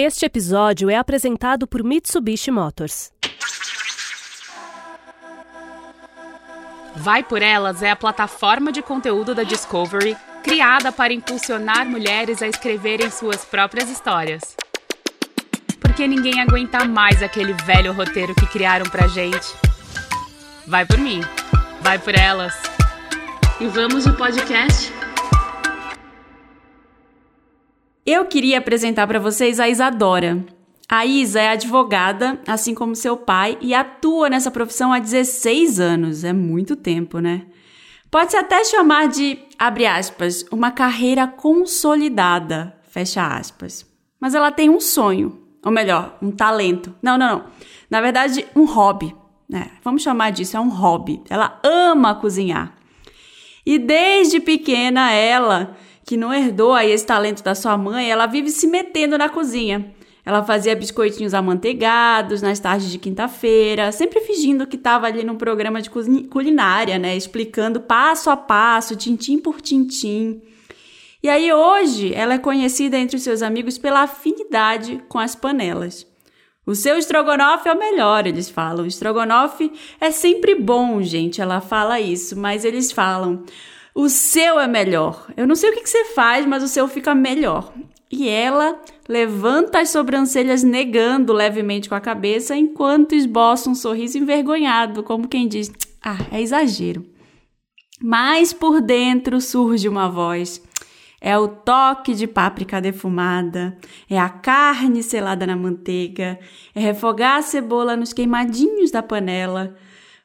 Este episódio é apresentado por Mitsubishi Motors. Vai por Elas é a plataforma de conteúdo da Discovery criada para impulsionar mulheres a escreverem suas próprias histórias. Porque ninguém aguenta mais aquele velho roteiro que criaram pra gente. Vai por mim, vai por elas. E vamos de podcast? Eu queria apresentar para vocês a Isadora. A Isa é advogada, assim como seu pai, e atua nessa profissão há 16 anos. É muito tempo, né? Pode-se até chamar de, abre aspas, uma carreira consolidada, fecha aspas. Mas ela tem um sonho, ou melhor, um talento. Não, não, não. Na verdade, um hobby. Né? Vamos chamar disso, é um hobby. Ela ama cozinhar. E desde pequena, ela que não herdou aí esse talento da sua mãe, ela vive se metendo na cozinha. Ela fazia biscoitinhos amanteigados nas tardes de quinta-feira, sempre fingindo que estava ali num programa de culinária, né? Explicando passo a passo, tintim por tintim. E aí hoje ela é conhecida entre os seus amigos pela afinidade com as panelas. O seu estrogonofe é o melhor, eles falam. O estrogonofe é sempre bom, gente. Ela fala isso, mas eles falam. O seu é melhor. Eu não sei o que, que você faz, mas o seu fica melhor. E ela levanta as sobrancelhas negando levemente com a cabeça, enquanto esboça um sorriso envergonhado, como quem diz: Ah, é exagero. Mas por dentro surge uma voz. É o toque de páprica defumada, é a carne selada na manteiga, é refogar a cebola nos queimadinhos da panela.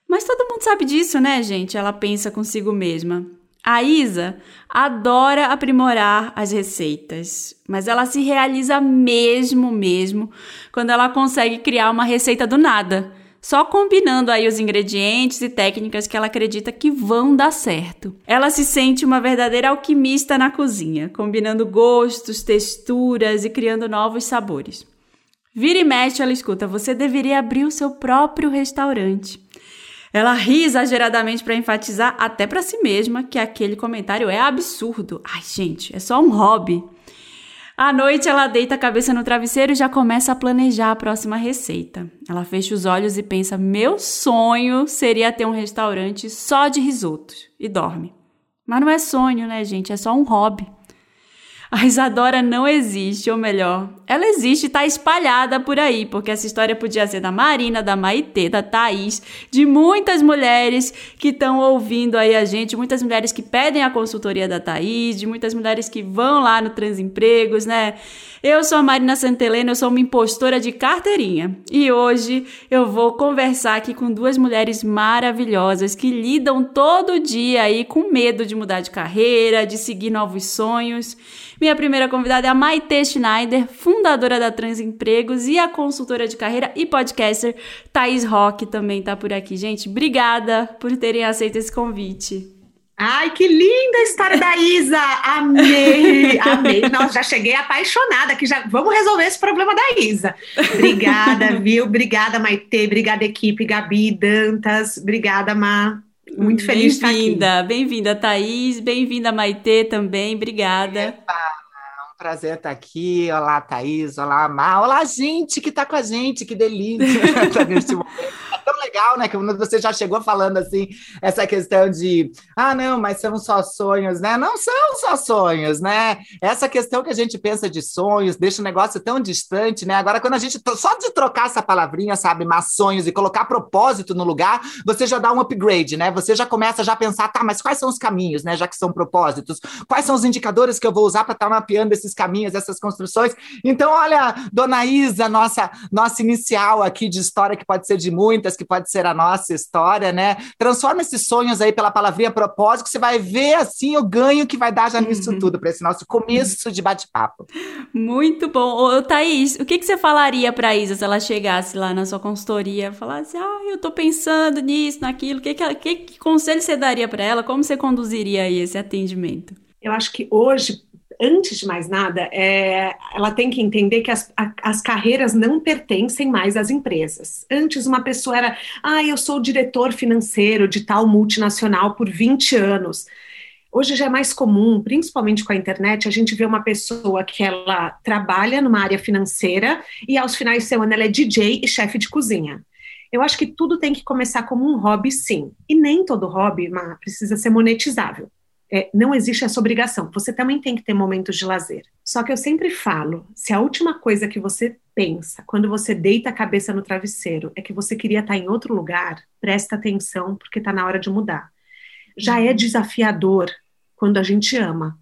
Mas todo mundo sabe disso, né, gente? Ela pensa consigo mesma. A Isa adora aprimorar as receitas, mas ela se realiza mesmo, mesmo, quando ela consegue criar uma receita do nada, só combinando aí os ingredientes e técnicas que ela acredita que vão dar certo. Ela se sente uma verdadeira alquimista na cozinha, combinando gostos, texturas e criando novos sabores. Vira e mexe, ela escuta: você deveria abrir o seu próprio restaurante. Ela ri exageradamente para enfatizar até para si mesma que aquele comentário é absurdo. Ai, gente, é só um hobby. À noite, ela deita a cabeça no travesseiro e já começa a planejar a próxima receita. Ela fecha os olhos e pensa: meu sonho seria ter um restaurante só de risotos. E dorme. Mas não é sonho, né, gente? É só um hobby. A Isadora não existe, ou melhor, ela existe e está espalhada por aí, porque essa história podia ser da Marina, da Maitê, da Thaís, de muitas mulheres que estão ouvindo aí a gente, muitas mulheres que pedem a consultoria da Thaís, de muitas mulheres que vão lá no Transempregos, né? Eu sou a Marina Santelena, eu sou uma impostora de carteirinha. E hoje eu vou conversar aqui com duas mulheres maravilhosas que lidam todo dia aí com medo de mudar de carreira, de seguir novos sonhos. Minha primeira convidada é a Maite Schneider, fundadora da Transempregos e a consultora de carreira e podcaster Thaís Rock também está por aqui. Gente, obrigada por terem aceito esse convite. Ai, que linda a história da Isa! Amei, amei. Nossa, já cheguei apaixonada que já vamos resolver esse problema da Isa. Obrigada, viu? Obrigada, Maite. Obrigada, equipe. Gabi, Dantas. Obrigada, Má. Muito feliz de estar aqui. Bem-vinda, bem-vinda, Thaís. Bem-vinda, Maite também. Obrigada. Epa, é um prazer estar aqui. Olá, Thaís. Olá, Má. Olá, gente que está com a gente. Que delícia estar neste momento tão legal, né? Que você já chegou falando assim, essa questão de ah, não, mas são só sonhos, né? Não são só sonhos, né? Essa questão que a gente pensa de sonhos, deixa o negócio tão distante, né? Agora, quando a gente só de trocar essa palavrinha, sabe, mas sonhos e colocar propósito no lugar, você já dá um upgrade, né? Você já começa já a pensar, tá, mas quais são os caminhos, né? Já que são propósitos, quais são os indicadores que eu vou usar para estar tá mapeando esses caminhos, essas construções? Então, olha, dona Isa, nossa, nossa inicial aqui de história, que pode ser de muitas que pode ser a nossa história, né? Transforma esses sonhos aí pela palavrinha propósito, que você vai ver assim o ganho que vai dar já nisso uhum. tudo, para esse nosso começo de bate-papo. Muito bom. Ô, Thaís, o que, que você falaria para a Isa se ela chegasse lá na sua consultoria falasse, ah, eu tô pensando nisso, naquilo, que, que, que, que conselho você daria para ela? Como você conduziria aí esse atendimento? Eu acho que hoje antes de mais nada, é, ela tem que entender que as, a, as carreiras não pertencem mais às empresas. Antes, uma pessoa era, ah, eu sou diretor financeiro de tal multinacional por 20 anos. Hoje já é mais comum, principalmente com a internet, a gente vê uma pessoa que ela trabalha numa área financeira e aos finais de semana ela é DJ e chefe de cozinha. Eu acho que tudo tem que começar como um hobby, sim. E nem todo hobby precisa ser monetizável. É, não existe essa obrigação. Você também tem que ter momentos de lazer. Só que eu sempre falo: se a última coisa que você pensa quando você deita a cabeça no travesseiro é que você queria estar em outro lugar, presta atenção, porque está na hora de mudar. Já é uhum. desafiador quando a gente ama.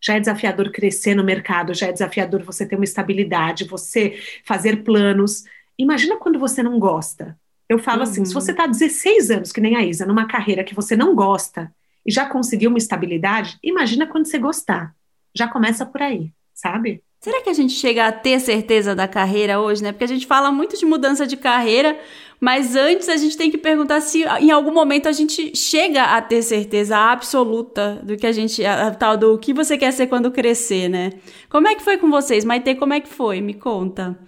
Já é desafiador crescer no mercado, já é desafiador você ter uma estabilidade, você fazer planos. Imagina quando você não gosta. Eu falo uhum. assim: se você está 16 anos, que nem a Isa, numa carreira que você não gosta e já conseguiu uma estabilidade, imagina quando você gostar. Já começa por aí, sabe? Será que a gente chega a ter certeza da carreira hoje, né? Porque a gente fala muito de mudança de carreira, mas antes a gente tem que perguntar se em algum momento a gente chega a ter certeza absoluta do que a gente, a, a tal do que você quer ser quando crescer, né? Como é que foi com vocês? Maite, como é que foi? Me conta.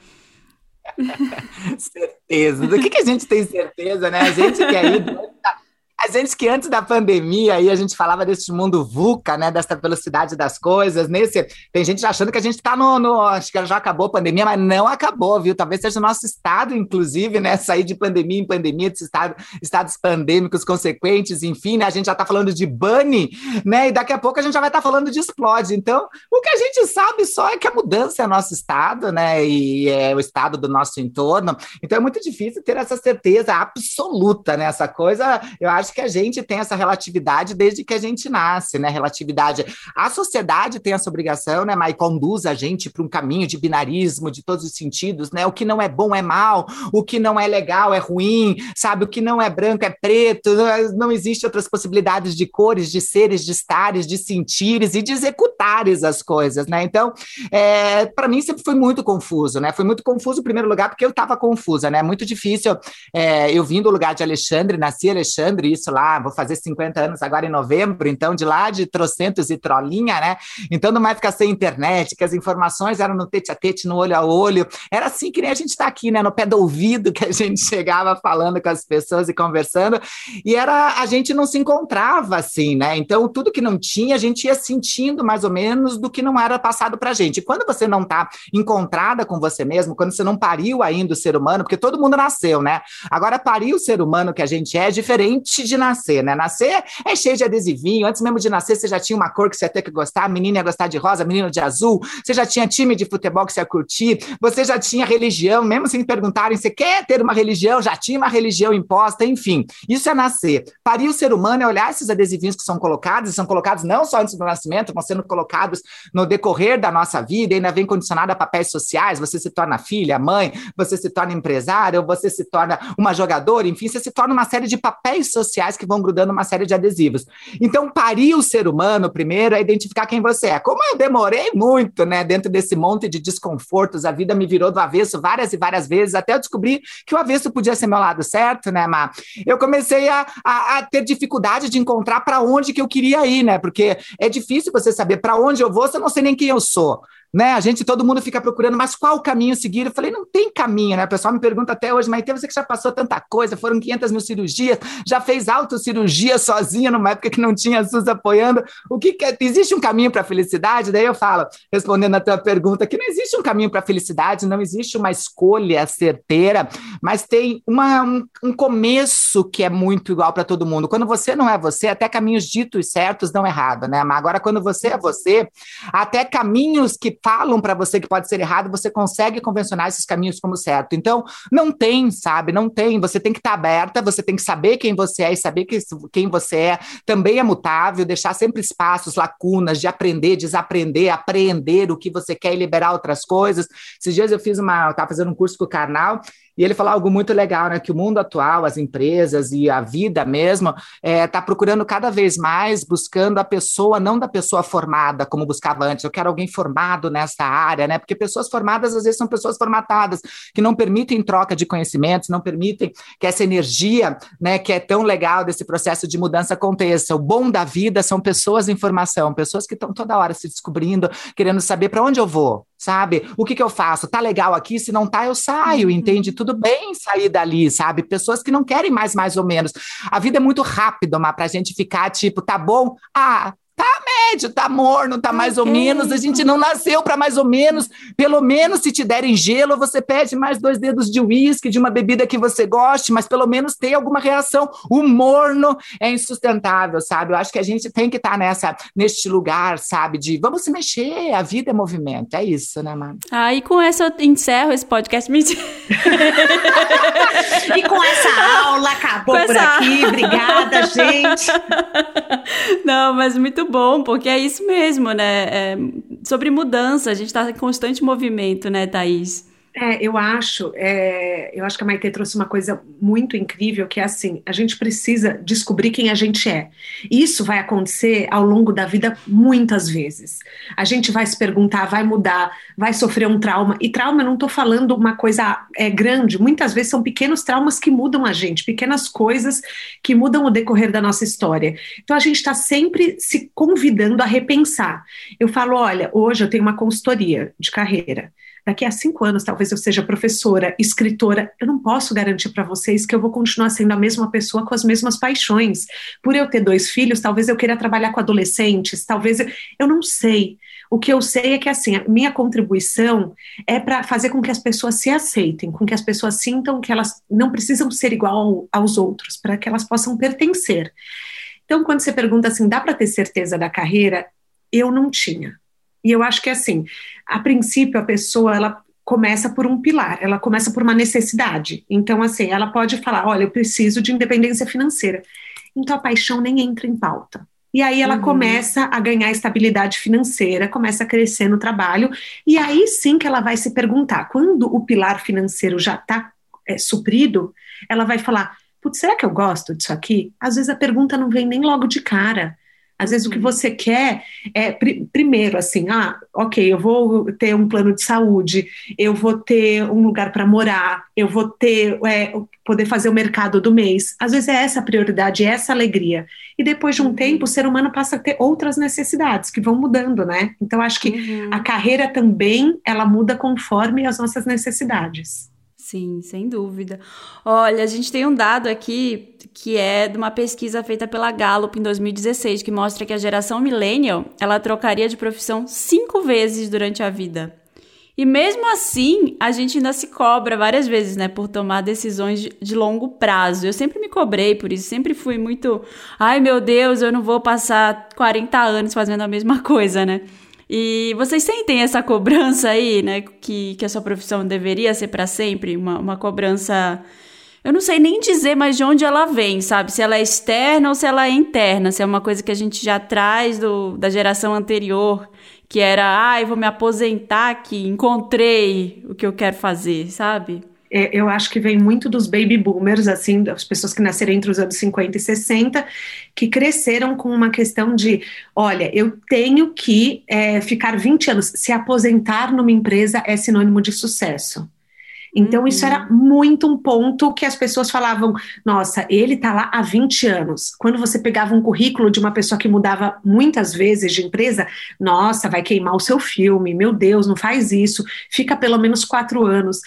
certeza. Do que, que a gente tem certeza, né? A gente que aí a gente que antes da pandemia aí a gente falava desse mundo VUCA, né? Dessa velocidade das coisas. Nesse, tem gente achando que a gente está no, no, Acho que já acabou a pandemia, mas não acabou, viu? Talvez seja o nosso estado, inclusive, né? Sair de pandemia em pandemia, de estado, estados pandêmicos consequentes, enfim, né? A gente já está falando de bunny, né? E daqui a pouco a gente já vai estar tá falando de explode. Então, o que a gente sabe só é que a mudança é nosso estado, né? E é o estado do nosso entorno. Então é muito difícil ter essa certeza absoluta, né? Essa coisa, eu acho acho que a gente tem essa relatividade desde que a gente nasce, né? Relatividade. A sociedade tem essa obrigação, né, mas conduz a gente para um caminho de binarismo de todos os sentidos, né? O que não é bom é mal, o que não é legal é ruim, sabe? O que não é branco é preto, não existe outras possibilidades de cores, de seres, de estares, de sentires e de executares as coisas, né? Então, é, para mim sempre foi muito confuso, né? Foi muito confuso, em primeiro lugar, porque eu estava confusa, né? Muito difícil. É, eu vim do lugar de Alexandre, nasci Alexandre, isso lá, vou fazer 50 anos agora em novembro, então de lá de trocentos e trolinha, né? Então não mais ficar sem internet, que as informações eram no tete a tete, no olho a olho. Era assim que nem a gente está aqui, né? No pé do ouvido que a gente chegava falando com as pessoas e conversando, e era a gente não se encontrava assim, né? Então tudo que não tinha, a gente ia sentindo mais ou menos do que não era passado pra gente. E quando você não está encontrada com você mesmo, quando você não pariu ainda o ser humano, porque todo mundo nasceu, né? Agora parir o ser humano que a gente é, é diferente de nascer, né? Nascer é cheio de adesivinho. Antes mesmo de nascer, você já tinha uma cor que você ia ter que gostar. Menina ia gostar de rosa, menino de azul. Você já tinha time de futebol que você ia curtir. Você já tinha religião, mesmo sem perguntarem, você quer ter uma religião? Já tinha uma religião imposta, enfim. Isso é nascer. Parir o ser humano é olhar esses adesivinhos que são colocados, e são colocados não só antes do nascimento, vão sendo colocados no decorrer da nossa vida, ainda vem condicionado a papéis sociais. Você se torna filha, mãe, você se torna empresário, você se torna uma jogadora, enfim, você se torna uma série de papéis sociais sociais que vão grudando uma série de adesivos. Então, parir o ser humano primeiro é identificar quem você é. Como eu demorei muito, né, dentro desse monte de desconfortos, a vida me virou do avesso várias e várias vezes, até eu descobrir que o avesso podia ser meu lado certo, né, Má? Eu comecei a, a, a ter dificuldade de encontrar para onde que eu queria ir, né? Porque é difícil você saber para onde eu vou se eu não sei nem quem eu sou né? A gente, todo mundo fica procurando, mas qual caminho seguir? Eu falei, não tem caminho, né? O pessoal me pergunta até hoje, mas tem você que já passou tanta coisa, foram 500 mil cirurgias, já fez autocirurgia sozinha numa época que não tinha SUS apoiando. O que, que é? Existe um caminho para a felicidade? Daí eu falo, respondendo a tua pergunta, que não existe um caminho para a felicidade, não existe uma escolha certeira, mas tem uma, um, um começo que é muito igual para todo mundo. Quando você não é você, até caminhos ditos certos dão errado, né? Mas agora, quando você é você, até caminhos que falam para você que pode ser errado, você consegue convencionar esses caminhos como certo. Então, não tem, sabe? Não tem. Você tem que estar tá aberta, você tem que saber quem você é e saber que quem você é também é mutável, deixar sempre espaços, lacunas de aprender, desaprender, aprender o que você quer e liberar outras coisas. Esses dias eu fiz uma, eu estava fazendo um curso com o Karnal e ele falou algo muito legal, né? Que o mundo atual, as empresas e a vida mesmo, está é, tá procurando cada vez mais buscando a pessoa, não da pessoa formada, como buscava antes. Eu quero alguém formado nessa área, né? Porque pessoas formadas, às vezes, são pessoas formatadas, que não permitem troca de conhecimentos, não permitem que essa energia, né, que é tão legal desse processo de mudança aconteça. O bom da vida são pessoas em formação, pessoas que estão toda hora se descobrindo, querendo saber para onde eu vou, sabe? O que, que eu faço? Tá legal aqui? Se não tá, eu saio, uhum. entende? Tudo bem sair dali, sabe? Pessoas que não querem mais, mais ou menos. A vida é muito rápida, mas pra gente ficar tipo, tá bom? Ah, médio, tá morno, tá mais ou menos. A gente não nasceu para mais ou menos. Pelo menos se te derem gelo, você pede mais dois dedos de uísque, de uma bebida que você goste, mas pelo menos tem alguma reação. O morno é insustentável, sabe? Eu acho que a gente tem que estar tá nessa, neste lugar, sabe? De vamos se mexer, a vida é movimento. É isso, né, mano? Ah, e com essa eu encerro esse podcast. e com essa aula acabou com por essa... aqui. Obrigada, gente. Não, mas muito bom, porque é isso mesmo, né? É sobre mudança, a gente está em constante movimento, né, Thaís? É, eu acho, é, eu acho que a Maite trouxe uma coisa muito incrível, que é assim, a gente precisa descobrir quem a gente é. Isso vai acontecer ao longo da vida muitas vezes. A gente vai se perguntar, vai mudar, vai sofrer um trauma. E trauma, eu não estou falando uma coisa é, grande, muitas vezes são pequenos traumas que mudam a gente, pequenas coisas que mudam o decorrer da nossa história. Então a gente está sempre se convidando a repensar. Eu falo, olha, hoje eu tenho uma consultoria de carreira daqui a cinco anos talvez eu seja professora, escritora, eu não posso garantir para vocês que eu vou continuar sendo a mesma pessoa com as mesmas paixões. Por eu ter dois filhos, talvez eu queira trabalhar com adolescentes, talvez eu, eu não sei. O que eu sei é que assim, a minha contribuição é para fazer com que as pessoas se aceitem, com que as pessoas sintam que elas não precisam ser igual aos outros, para que elas possam pertencer. Então, quando você pergunta assim, dá para ter certeza da carreira? Eu não tinha. E eu acho que assim, a princípio a pessoa ela começa por um pilar, ela começa por uma necessidade. Então assim, ela pode falar, olha, eu preciso de independência financeira. Então a paixão nem entra em pauta. E aí ela uhum. começa a ganhar estabilidade financeira, começa a crescer no trabalho, e aí sim que ela vai se perguntar, quando o pilar financeiro já está é, suprido, ela vai falar, putz, será que eu gosto disso aqui? Às vezes a pergunta não vem nem logo de cara. Às vezes o que uhum. você quer é, pr primeiro, assim, ah, ok, eu vou ter um plano de saúde, eu vou ter um lugar para morar, eu vou ter, é, poder fazer o mercado do mês. Às vezes é essa a prioridade, é essa a alegria. E depois de um uhum. tempo, o ser humano passa a ter outras necessidades que vão mudando, né? Então, acho que uhum. a carreira também, ela muda conforme as nossas necessidades. Sim, sem dúvida. Olha, a gente tem um dado aqui que é de uma pesquisa feita pela Gallup em 2016, que mostra que a geração millennial, ela trocaria de profissão cinco vezes durante a vida. E mesmo assim, a gente ainda se cobra várias vezes, né, por tomar decisões de, longo prazo. Eu sempre me cobrei por isso, sempre fui muito, ai meu Deus, eu não vou passar 40 anos fazendo a mesma coisa, né? E vocês sentem essa cobrança aí, né? Que, que a sua profissão deveria ser para sempre? Uma, uma cobrança. Eu não sei nem dizer mais de onde ela vem, sabe? Se ela é externa ou se ela é interna. Se é uma coisa que a gente já traz do, da geração anterior, que era, ah, vou me aposentar aqui, encontrei o que eu quero fazer, sabe? É, eu acho que vem muito dos baby boomers, assim, das pessoas que nasceram entre os anos 50 e 60, que cresceram com uma questão de: olha, eu tenho que é, ficar 20 anos, se aposentar numa empresa é sinônimo de sucesso. Então, uhum. isso era muito um ponto que as pessoas falavam: nossa, ele está lá há 20 anos. Quando você pegava um currículo de uma pessoa que mudava muitas vezes de empresa, nossa, vai queimar o seu filme, meu Deus, não faz isso, fica pelo menos quatro anos.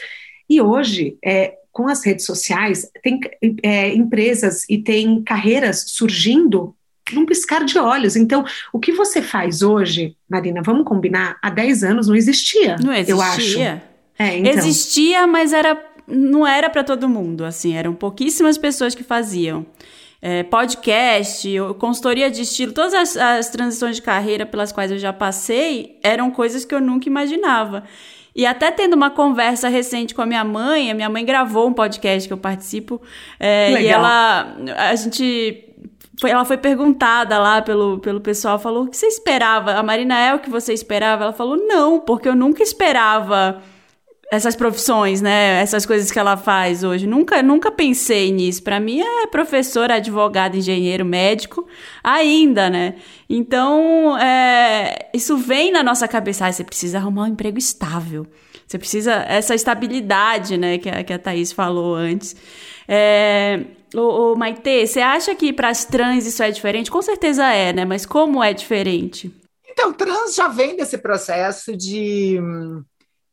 E hoje, é, com as redes sociais, tem é, empresas e tem carreiras surgindo num piscar de olhos. Então, o que você faz hoje, Marina, vamos combinar, há 10 anos não existia, não existia. eu acho. É, então. Existia, mas era, não era para todo mundo, assim, eram pouquíssimas pessoas que faziam. É, podcast, consultoria de estilo, todas as, as transições de carreira pelas quais eu já passei eram coisas que eu nunca imaginava. E até tendo uma conversa recente com a minha mãe, a minha mãe gravou um podcast que eu participo, é, e ela, a gente foi, ela foi perguntada lá pelo, pelo pessoal, falou: o que você esperava? A Marina é o que você esperava? Ela falou: não, porque eu nunca esperava essas profissões, né? Essas coisas que ela faz hoje. Nunca, nunca pensei nisso. Para mim é professor, advogado, engenheiro, médico, ainda, né? Então, é, isso vem na nossa cabeça. Ah, você precisa arrumar um emprego estável. Você precisa essa estabilidade, né? Que a, que a Thaís falou antes. É, ô, ô, Maite, você acha que para as trans isso é diferente? Com certeza é, né? Mas como é diferente? Então, trans já vem desse processo de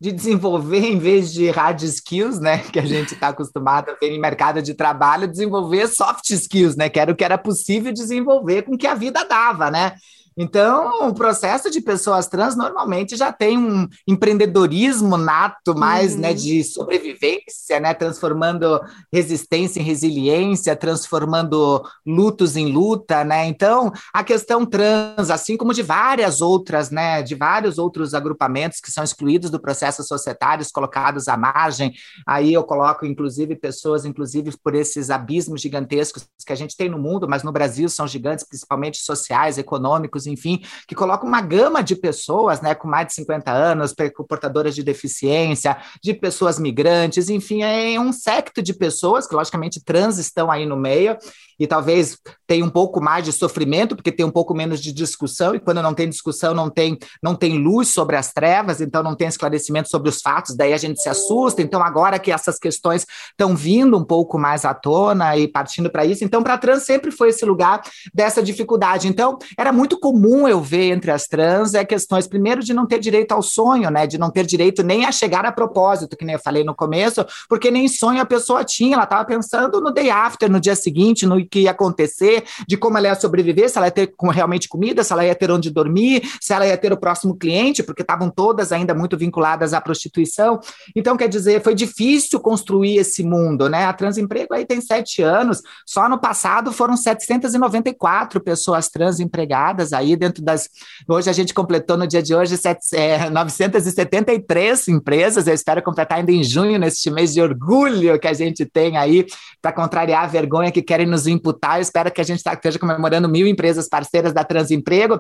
de desenvolver, em vez de hard skills, né, que a gente está acostumado a ver em mercado de trabalho, desenvolver soft skills, né, que era o que era possível desenvolver com o que a vida dava, né? Então, o processo de pessoas trans normalmente já tem um empreendedorismo nato mais, né, uhum. né, de sobrevivência, né, transformando resistência em resiliência, transformando lutos em luta, né? Então, a questão trans, assim como de várias outras, né, de vários outros agrupamentos que são excluídos do processo societário, colocados à margem, aí eu coloco inclusive pessoas, inclusive por esses abismos gigantescos que a gente tem no mundo, mas no Brasil são gigantes, principalmente sociais, econômicos, enfim, que colocam uma gama de pessoas, né, com mais de 50 anos, portadoras de deficiência, de pessoas migrantes, enfim, é um secto de pessoas que, logicamente, trans estão aí no meio, e talvez tenha um pouco mais de sofrimento, porque tem um pouco menos de discussão, e quando não tem discussão, não tem, não tem luz sobre as trevas, então não tem esclarecimento sobre os fatos, daí a gente se assusta. Então, agora que essas questões estão vindo um pouco mais à tona e partindo para isso, então, para trans sempre foi esse lugar dessa dificuldade. Então, era muito comum eu ver entre as trans é questões, primeiro, de não ter direito ao sonho, né? De não ter direito nem a chegar a propósito, que nem eu falei no começo, porque nem sonho a pessoa tinha, ela estava pensando no day after, no dia seguinte, no que ia acontecer, de como ela ia sobreviver, se ela ia ter realmente comida, se ela ia ter onde dormir, se ela ia ter o próximo cliente, porque estavam todas ainda muito vinculadas à prostituição. Então, quer dizer, foi difícil construir esse mundo, né? A Transemprego aí tem sete anos, só no passado foram 794 pessoas trans empregadas aí dentro das. Hoje a gente completou no dia de hoje é, 973 empresas, eu espero completar ainda em junho, neste mês de orgulho que a gente tem aí, para contrariar a vergonha que querem nos imputar. Eu espero que a gente tá, esteja comemorando mil empresas parceiras da Transemprego,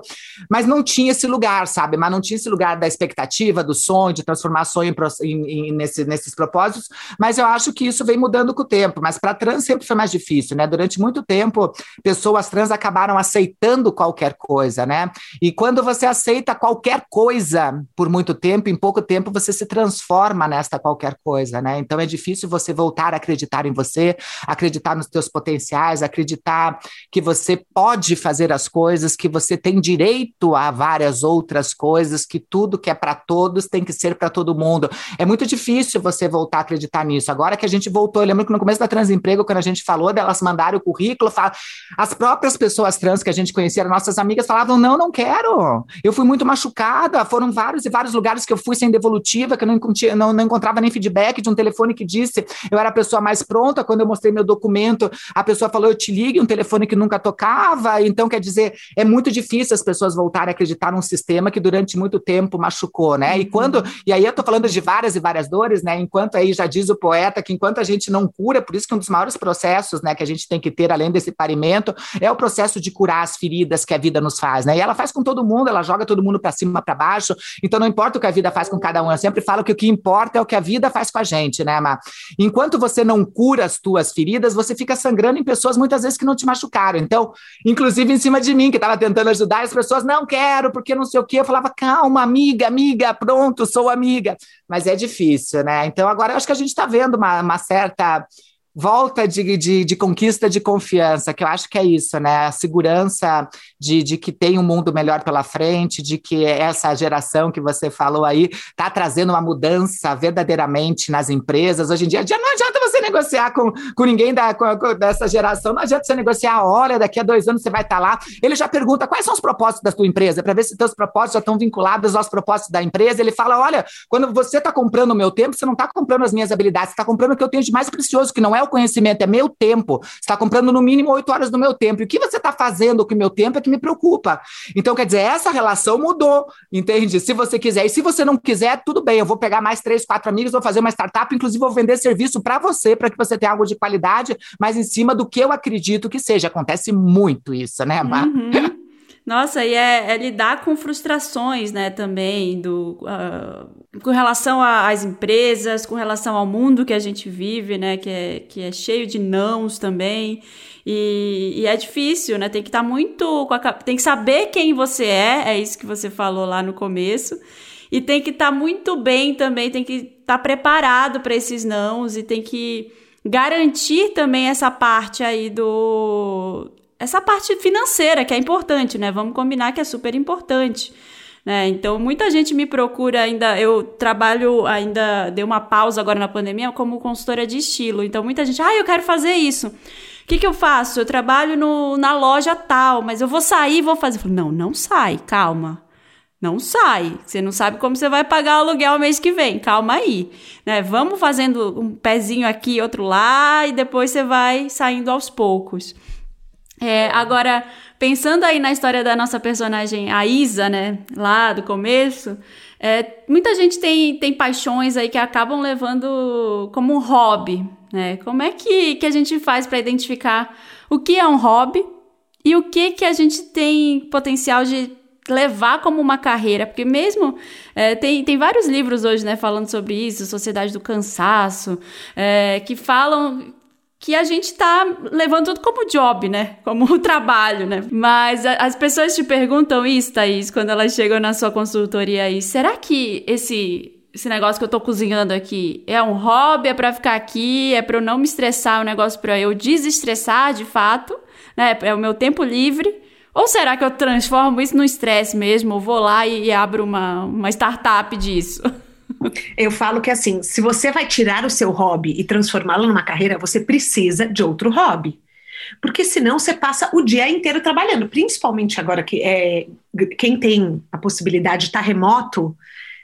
mas não tinha esse lugar, sabe? Mas não tinha esse lugar da expectativa, do sonho, de transformar sonho em, em, nesse, nesses propósitos. Mas eu acho que isso vem mudando com o tempo. Mas para trans sempre foi mais difícil, né? Durante muito tempo, pessoas trans acabaram aceitando qualquer coisa, né? E quando você aceita qualquer coisa por muito tempo, em pouco tempo você se transforma nesta qualquer coisa, né? Então é difícil você voltar a acreditar em você, acreditar nos teus potenciais, acreditar que você pode fazer as coisas, que você tem direito a várias outras coisas, que tudo que é para todos tem que ser para todo mundo. É muito difícil você voltar a acreditar nisso. Agora que a gente voltou, eu lembro que no começo da Transemprego, quando a gente falou delas mandarem o currículo, as próprias pessoas trans que a gente conhecia, nossas amigas, falavam: não, não quero. Eu fui muito machucada. Foram vários e vários lugares que eu fui sem devolutiva, que eu não, não, não encontrava nem feedback de um telefone que disse eu era a pessoa mais pronta. Quando eu mostrei meu documento, a pessoa falou: eu te ligue, um telefone que nunca tocava. Então, quer dizer, é muito difícil as pessoas voltarem a acreditar num sistema que durante muito tempo machucou, né? E uhum. quando, e aí eu tô falando de várias e várias dores, né? Enquanto aí já diz o poeta que enquanto a gente não cura, por isso que um dos maiores processos, né, que a gente tem que ter além desse parimento é o processo de curar as feridas que a vida nos faz, né? E ela faz com todo mundo, ela joga todo mundo para cima, para baixo. Então não importa o que a vida faz com cada um, eu sempre falo que o que importa é o que a vida faz com a gente, né, Má? Enquanto você não cura as tuas feridas, você fica sangrando em pessoas muitas vezes que não te machucaram. Então, inclusive em cima de mim, que estava tentando ajudar as pessoas, não quero, porque não sei o quê. Eu falava, calma, amiga, amiga, pronto, sou amiga. Mas é difícil, né? Então agora eu acho que a gente está vendo uma, uma certa volta de, de, de, conquista de confiança, que eu acho que é isso, né? A segurança de, de que tem um mundo melhor pela frente, de que essa geração que você falou aí está trazendo uma mudança verdadeiramente nas empresas. Hoje em dia, não adianta você negociar com, com ninguém da, com, com, dessa geração, não adianta você negociar, olha, daqui a dois anos você vai estar tá lá. Ele já pergunta quais são os propósitos da sua empresa, para ver se seus propósitos já estão vinculados aos propósitos da empresa. Ele fala: olha, quando você está comprando o meu tempo, você não está comprando as minhas habilidades, você está comprando o que eu tenho de mais precioso, que não é conhecimento, é meu tempo. Você está comprando no mínimo oito horas do meu tempo. E o que você está fazendo com o meu tempo é que me preocupa. Então, quer dizer, essa relação mudou, entende? Se você quiser. E se você não quiser, tudo bem, eu vou pegar mais três, quatro amigos, vou fazer uma startup, inclusive vou vender serviço para você, para que você tenha algo de qualidade, mas em cima do que eu acredito que seja. Acontece muito isso, né, Mar? Uhum. Nossa, e é, é, lidar com frustrações, né, também, do, uh, com relação às empresas, com relação ao mundo que a gente vive, né, que é, que é cheio de nãos também, e, e é difícil, né, tem que estar tá muito, a, tem que saber quem você é, é isso que você falou lá no começo, e tem que estar tá muito bem também, tem que estar tá preparado para esses nãos, e tem que garantir também essa parte aí do essa parte financeira que é importante, né? Vamos combinar que é super importante. Né? Então, muita gente me procura ainda. Eu trabalho, ainda dei uma pausa agora na pandemia como consultora de estilo. Então, muita gente, ah, eu quero fazer isso. O que, que eu faço? Eu trabalho no, na loja tal, mas eu vou sair vou fazer. Falo, não, não sai, calma. Não sai. Você não sabe como você vai pagar o aluguel mês que vem. Calma aí. Né? Vamos fazendo um pezinho aqui, outro lá, e depois você vai saindo aos poucos. É, agora, pensando aí na história da nossa personagem, a Isa, né, lá do começo, é, muita gente tem, tem paixões aí que acabam levando como um hobby, né? Como é que, que a gente faz para identificar o que é um hobby e o que que a gente tem potencial de levar como uma carreira, porque mesmo é, tem, tem vários livros hoje, né, falando sobre isso, Sociedade do Cansaço, é, que falam que a gente tá levando tudo como job, né? Como trabalho, né? Mas a, as pessoas te perguntam isso, Thaís, quando elas chegam na sua consultoria aí. Será que esse, esse negócio que eu tô cozinhando aqui é um hobby, é pra ficar aqui, é pra eu não me estressar, é um negócio pra eu desestressar de fato, né? É o meu tempo livre. Ou será que eu transformo isso no estresse mesmo? Ou vou lá e, e abro uma, uma startup disso? Eu falo que assim, se você vai tirar o seu hobby e transformá-lo numa carreira, você precisa de outro hobby. Porque senão você passa o dia inteiro trabalhando, principalmente agora que é, quem tem a possibilidade de estar remoto,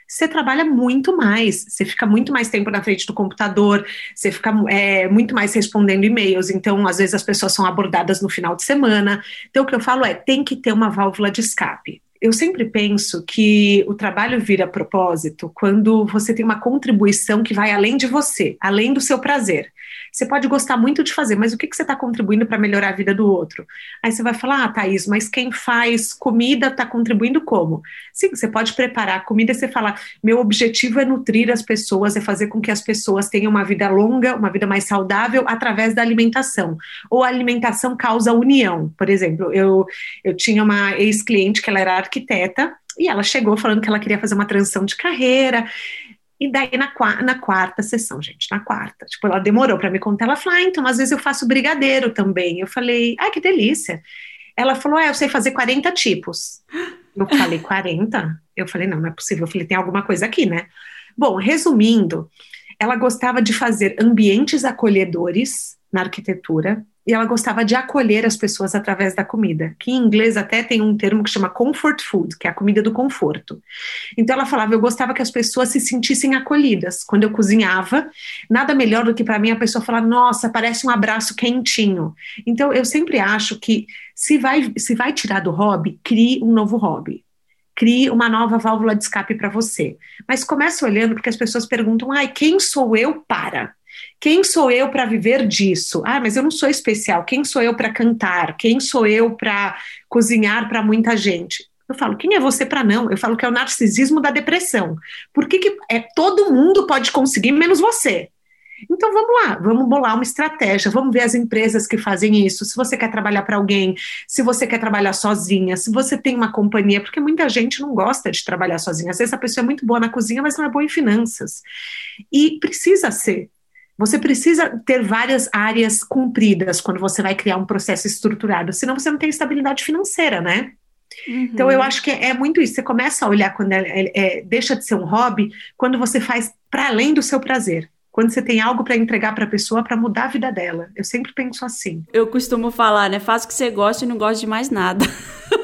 você trabalha muito mais, você fica muito mais tempo na frente do computador, você fica é, muito mais respondendo e-mails, então às vezes as pessoas são abordadas no final de semana. Então o que eu falo é, tem que ter uma válvula de escape eu sempre penso que o trabalho vira propósito quando você tem uma contribuição que vai além de você, além do seu prazer. Você pode gostar muito de fazer, mas o que, que você está contribuindo para melhorar a vida do outro? Aí você vai falar, ah, Thaís, mas quem faz comida está contribuindo como? Sim, você pode preparar comida e você falar, meu objetivo é nutrir as pessoas, é fazer com que as pessoas tenham uma vida longa, uma vida mais saudável através da alimentação. Ou a alimentação causa união. Por exemplo, eu, eu tinha uma ex-cliente que ela era arquiteta, e ela chegou falando que ela queria fazer uma transição de carreira. E daí, na, na quarta sessão, gente, na quarta, tipo, ela demorou para me contar. Ela falou: ah, então, às vezes eu faço brigadeiro também. Eu falei: ah, que delícia. Ela falou: é, eu sei fazer 40 tipos. Eu falei: 40? Eu falei: não, não é possível. Eu falei: tem alguma coisa aqui, né? Bom, resumindo, ela gostava de fazer ambientes acolhedores na arquitetura, e ela gostava de acolher as pessoas através da comida, que em inglês até tem um termo que chama comfort food, que é a comida do conforto. Então ela falava, eu gostava que as pessoas se sentissem acolhidas. Quando eu cozinhava, nada melhor do que para mim a pessoa falar, nossa, parece um abraço quentinho. Então eu sempre acho que se vai, se vai tirar do hobby, crie um novo hobby. Crie uma nova válvula de escape para você. Mas comece olhando, porque as pessoas perguntam, ai, quem sou eu para? Quem sou eu para viver disso? Ah, mas eu não sou especial. Quem sou eu para cantar? Quem sou eu para cozinhar para muita gente? Eu falo, quem é você para não? Eu falo que é o narcisismo da depressão. Por que, que é, todo mundo pode conseguir, menos você? Então vamos lá, vamos bolar uma estratégia, vamos ver as empresas que fazem isso. Se você quer trabalhar para alguém, se você quer trabalhar sozinha, se você tem uma companhia, porque muita gente não gosta de trabalhar sozinha. Às vezes a pessoa é muito boa na cozinha, mas não é boa em finanças. E precisa ser. Você precisa ter várias áreas cumpridas quando você vai criar um processo estruturado, senão você não tem estabilidade financeira, né? Uhum. Então eu acho que é, é, muito isso. Você começa a olhar quando é, é, é deixa de ser um hobby, quando você faz para além do seu prazer quando você tem algo para entregar para a pessoa para mudar a vida dela. Eu sempre penso assim. Eu costumo falar, né? Faça o que você gosta e não gosta de mais nada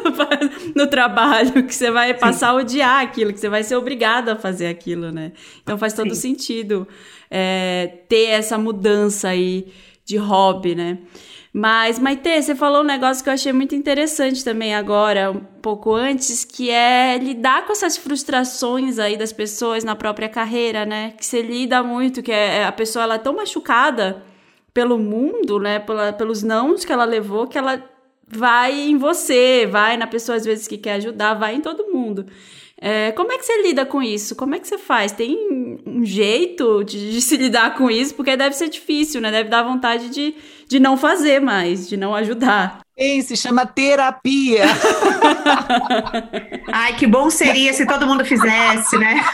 no trabalho, que você vai passar Sim. a odiar aquilo, que você vai ser obrigado a fazer aquilo, né? Então faz todo Sim. sentido é, ter essa mudança aí de hobby, né? Mas, Maite, você falou um negócio que eu achei muito interessante também agora, um pouco antes, que é lidar com essas frustrações aí das pessoas na própria carreira, né? Que você lida muito, que é, é a pessoa ela é tão machucada pelo mundo, né? Pela, pelos nãos que ela levou, que ela vai em você, vai na pessoa às vezes que quer ajudar, vai em todo mundo. É, como é que você lida com isso? Como é que você faz? Tem um jeito de, de, se lidar com isso? Porque deve ser difícil, né? Deve dar vontade de, de não fazer mais, de não ajudar. Sim, se chama terapia. Ai, que bom seria se todo mundo fizesse, né?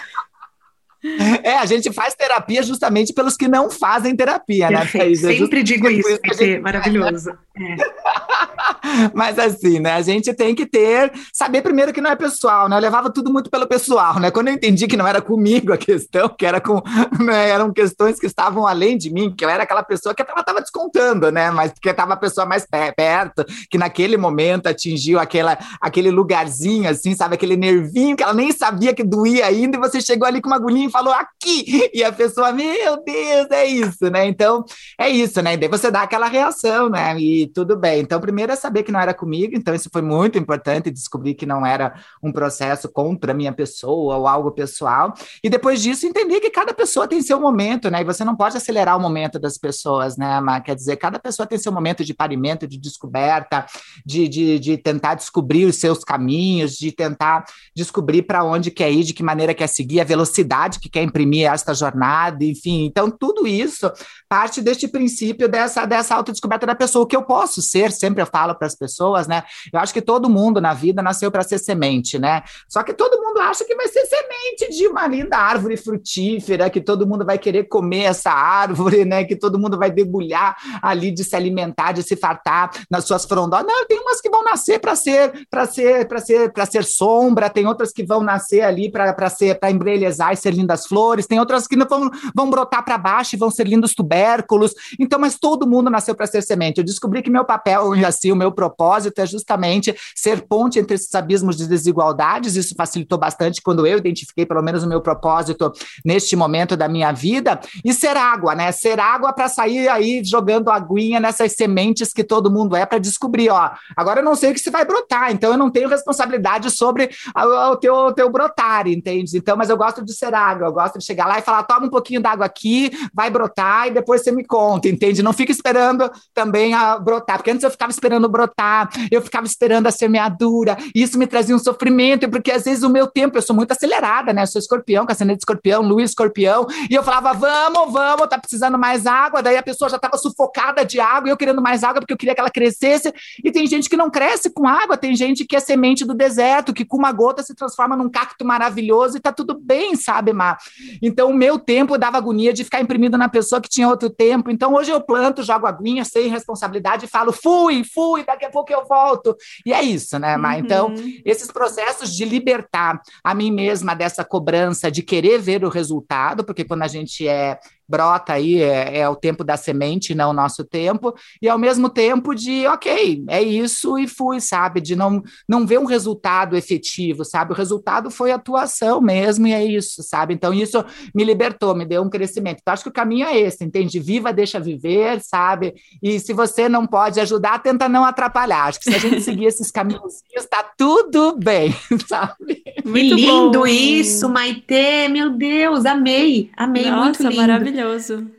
É, a gente faz terapia justamente pelos que não fazem terapia, né, Perfeito. né, Thaís? É Sempre digo isso, isso gente... maravilhoso. É. Mas assim, né? A gente tem que ter, saber primeiro que não é pessoal, né? Eu levava tudo muito pelo pessoal, né? Quando eu entendi que não era comigo a questão, que era com, né? eram questões que estavam além de mim, que eu era aquela pessoa que ela estava descontando, né? Mas porque estava a pessoa mais perto, que naquele momento atingiu aquela, aquele lugarzinho, assim, sabe? Aquele nervinho que ela nem sabia que doía ainda, e você chegou ali com uma agulhinha e falou aqui, e a pessoa, meu Deus, é isso, né? Então, é isso, né? E daí você dá aquela reação, né? E tudo bem. Então, primeiro é saber que não era comigo, então isso foi muito importante, descobrir que não era um processo contra a minha pessoa ou algo pessoal. E depois disso, entender que cada pessoa tem seu momento, né? E você não pode acelerar o momento das pessoas, né, Mas Quer dizer, cada pessoa tem seu momento de parimento, de descoberta, de, de, de tentar descobrir os seus caminhos, de tentar descobrir para onde quer ir, de que maneira quer seguir, a velocidade que quer imprimir esta jornada, enfim. Então, tudo isso parte deste princípio dessa, dessa autodescoberta da pessoa. O que eu posso ser, sempre eu falo para as pessoas, né? Eu acho que todo mundo na vida nasceu para ser semente, né? Só que todo mundo acha que vai ser semente de uma linda árvore frutífera, que todo mundo vai querer comer essa árvore, né? Que todo mundo vai debulhar ali de se alimentar, de se fartar nas suas frondosas. Não, tem umas que vão nascer para ser, para ser, para ser, para ser sombra, tem outras que vão nascer ali para ser, para embelezar e ser lindas flores, tem outras que não vão, vão brotar para baixo e vão ser lindos tubérculos. Então, mas todo mundo nasceu para ser semente. Eu descobri que meu papel, assim, o meu propósito é justamente ser ponte entre esses abismos de desigualdades. Isso facilitou bastante quando eu identifiquei, pelo menos, o meu propósito neste momento da minha vida. E ser água, né? Ser água para sair aí jogando aguinha nessas sementes que todo mundo é para descobrir, ó. Agora eu não sei o que se vai brotar, então eu não tenho responsabilidade sobre o teu, teu brotar, entende? Então, mas eu gosto de ser água, eu gosto de chegar lá e falar, toma um pouquinho d'água aqui, vai brotar e depois você me conta, entende? Não fica esperando também a brotar, porque antes eu ficava esperando brotar, eu ficava esperando a semeadura, e isso me trazia um sofrimento, porque às vezes o meu tempo, eu sou muito acelerada, né? Eu sou escorpião, com a de escorpião, Luiz escorpião, e eu falava, vamos, vamos, tá precisando mais água, daí a pessoa já estava sufocada de água, e eu querendo mais água porque eu queria que ela crescesse, e tem gente que não cresce com água, tem gente que é semente do deserto, que com uma gota se transforma num cacto maravilhoso e tá tudo bem, sabe, Mar? Então o meu tempo dava agonia de ficar imprimido na pessoa que tinha outro tempo, então hoje eu planto, jogo aguinha sem responsabilidade e falo, fui, fui, daqui a pouco eu volto, e é isso, né, Mar? Então, uhum. Então, esses processos de libertar a mim mesma dessa cobrança de querer ver o resultado, porque quando a gente é brota aí, é, é, o tempo da semente, não o nosso tempo, e ao mesmo tempo de, ok, é isso e fui, sabe? De não, não ver um resultado efetivo, sabe? O resultado foi atuação mesmo, e é isso, sabe? Então isso me libertou, me deu um crescimento. Então acho que o caminho é esse, entende? Viva, deixa viver, sabe? E se você não pode ajudar, tenta não atrapalhar. Acho que se a gente seguir esses caminhos, está tudo bem, sabe? Muito que lindo bom. isso, Maitê, meu Deus, amei, amei, Nossa, muito lindo. maravilhoso maravilhoso.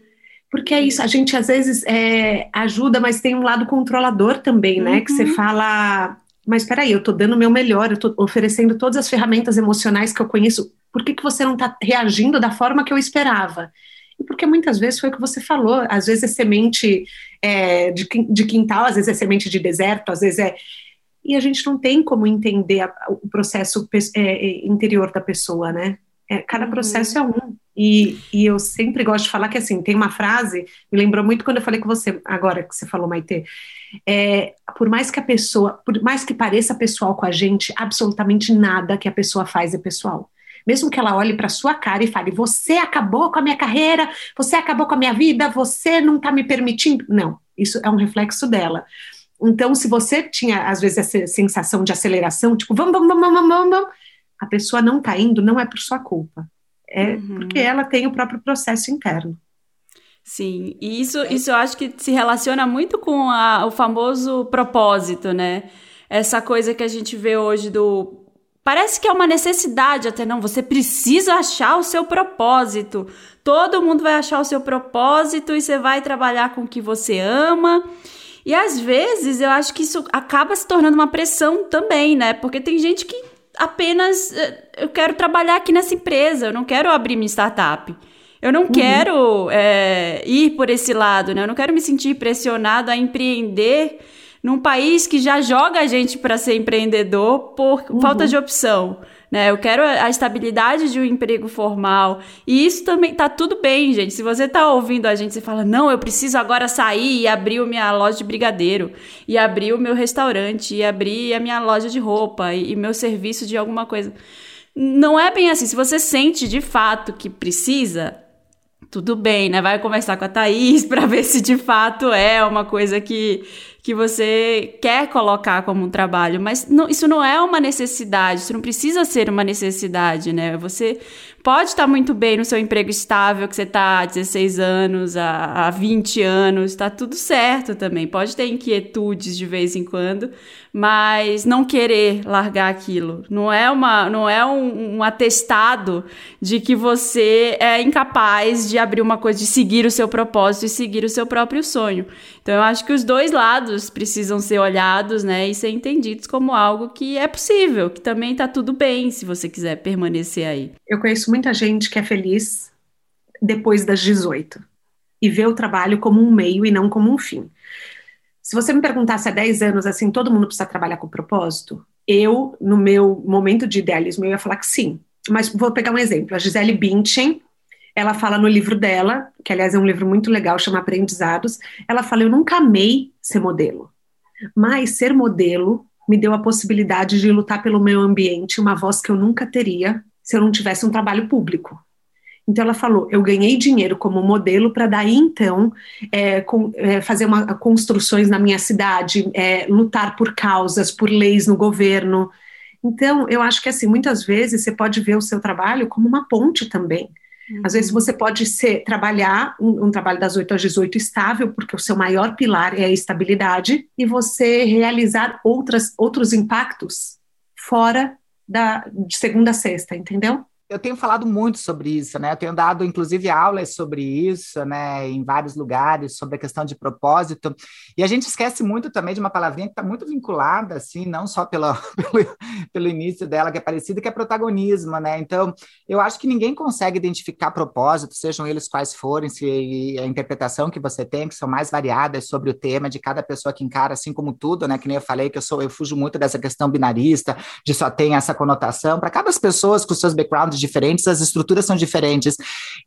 Porque é isso, a gente às vezes é, ajuda, mas tem um lado controlador também, né? Uhum. Que você uhum. fala, mas peraí, eu tô dando o meu melhor, eu tô oferecendo todas as ferramentas emocionais que eu conheço, por que, que você não tá reagindo da forma que eu esperava? E porque muitas vezes foi o que você falou, às vezes é semente é, de, de quintal, às vezes é semente de deserto, às vezes é. E a gente não tem como entender a, o processo é, é, interior da pessoa, né? É, cada uhum. processo uhum. é um. E, e, eu sempre gosto de falar que assim, tem uma frase, me lembrou muito quando eu falei com você, agora que você falou, Maite. É, por mais que a pessoa, por mais que pareça pessoal com a gente, absolutamente nada que a pessoa faz é pessoal. Mesmo que ela olhe para sua cara e fale: Você acabou com a minha carreira, você acabou com a minha vida, você não está me permitindo. Não, isso é um reflexo dela. Então, se você tinha, às vezes, essa sensação de aceleração, tipo, vamos, vamos, vamos, vamos, vamos, a pessoa não está indo, não é por sua culpa é uhum. porque ela tem o próprio processo interno. Sim, e isso, isso eu acho que se relaciona muito com a, o famoso propósito, né? Essa coisa que a gente vê hoje do. Parece que é uma necessidade até, não. Você precisa achar o seu propósito. Todo mundo vai achar o seu propósito e você vai trabalhar com o que você ama. E às vezes eu acho que isso acaba se tornando uma pressão também, né? Porque tem gente que apenas eh, eu quero trabalhar aqui nessa empresa, eu não quero abrir minha startup. Eu não uhum. quero é, ir por esse lado, né? Eu não quero me sentir pressionado a empreender num país que já joga a gente para ser empreendedor por uhum. falta de opção. Né? Eu quero a estabilidade de um emprego formal. E isso também tá tudo bem, gente. Se você tá ouvindo a gente e fala, não, eu preciso agora sair e abrir a minha loja de brigadeiro, e abrir o meu restaurante, e abrir a minha loja de roupa, e, e meu serviço de alguma coisa. Não é bem assim. Se você sente de fato que precisa, tudo bem, né? Vai conversar com a Thaís para ver se de fato é uma coisa que, que você quer colocar como um trabalho, mas não, isso não é uma necessidade, isso não precisa ser uma necessidade, né? Você pode estar muito bem no seu emprego estável, que você está há 16 anos, há, há 20 anos, está tudo certo também. Pode ter inquietudes de vez em quando, mas não querer largar aquilo. Não é, uma, não é um, um atestado de que você é incapaz de abrir uma coisa, de seguir o seu propósito e seguir o seu próprio sonho. Então eu acho que os dois lados precisam ser olhados, né, e ser entendidos como algo que é possível, que também está tudo bem se você quiser permanecer aí. Eu conheço muita gente que é feliz depois das 18 e vê o trabalho como um meio e não como um fim. Se você me perguntasse há 10 anos assim, todo mundo precisa trabalhar com propósito? Eu, no meu momento de idealismo, eu ia falar que sim. Mas vou pegar um exemplo. A Gisele Bündchen, ela fala no livro dela, que aliás é um livro muito legal, chama Aprendizados, ela fala: Eu nunca amei ser modelo, mas ser modelo me deu a possibilidade de lutar pelo meio ambiente, uma voz que eu nunca teria se eu não tivesse um trabalho público. Então ela falou: eu ganhei dinheiro como modelo para daí então é, com, é, fazer uma, construções na minha cidade, é, lutar por causas, por leis no governo. Então eu acho que assim muitas vezes você pode ver o seu trabalho como uma ponte também. Uhum. Às vezes uhum. você pode ser, trabalhar um, um, trabalho das 8 às 18 estável, porque o seu maior pilar é a estabilidade, e você realizar outras, outros impactos fora da, de segunda a sexta, entendeu? Eu tenho falado muito sobre isso, né? Eu tenho dado, inclusive, aulas sobre isso, né? Em vários lugares, sobre a questão de propósito. E a gente esquece muito também de uma palavrinha que está muito vinculada, assim, não só pela, pelo, pelo início dela, que é parecida, que é protagonismo, né? Então, eu acho que ninguém consegue identificar propósito, sejam eles quais forem, se a interpretação que você tem, que são mais variadas sobre o tema de cada pessoa que encara, assim como tudo, né? Que nem eu falei, que eu sou, eu fujo muito dessa questão binarista, de só tem essa conotação. Para cada pessoa com seus backgrounds diferentes, as estruturas são diferentes.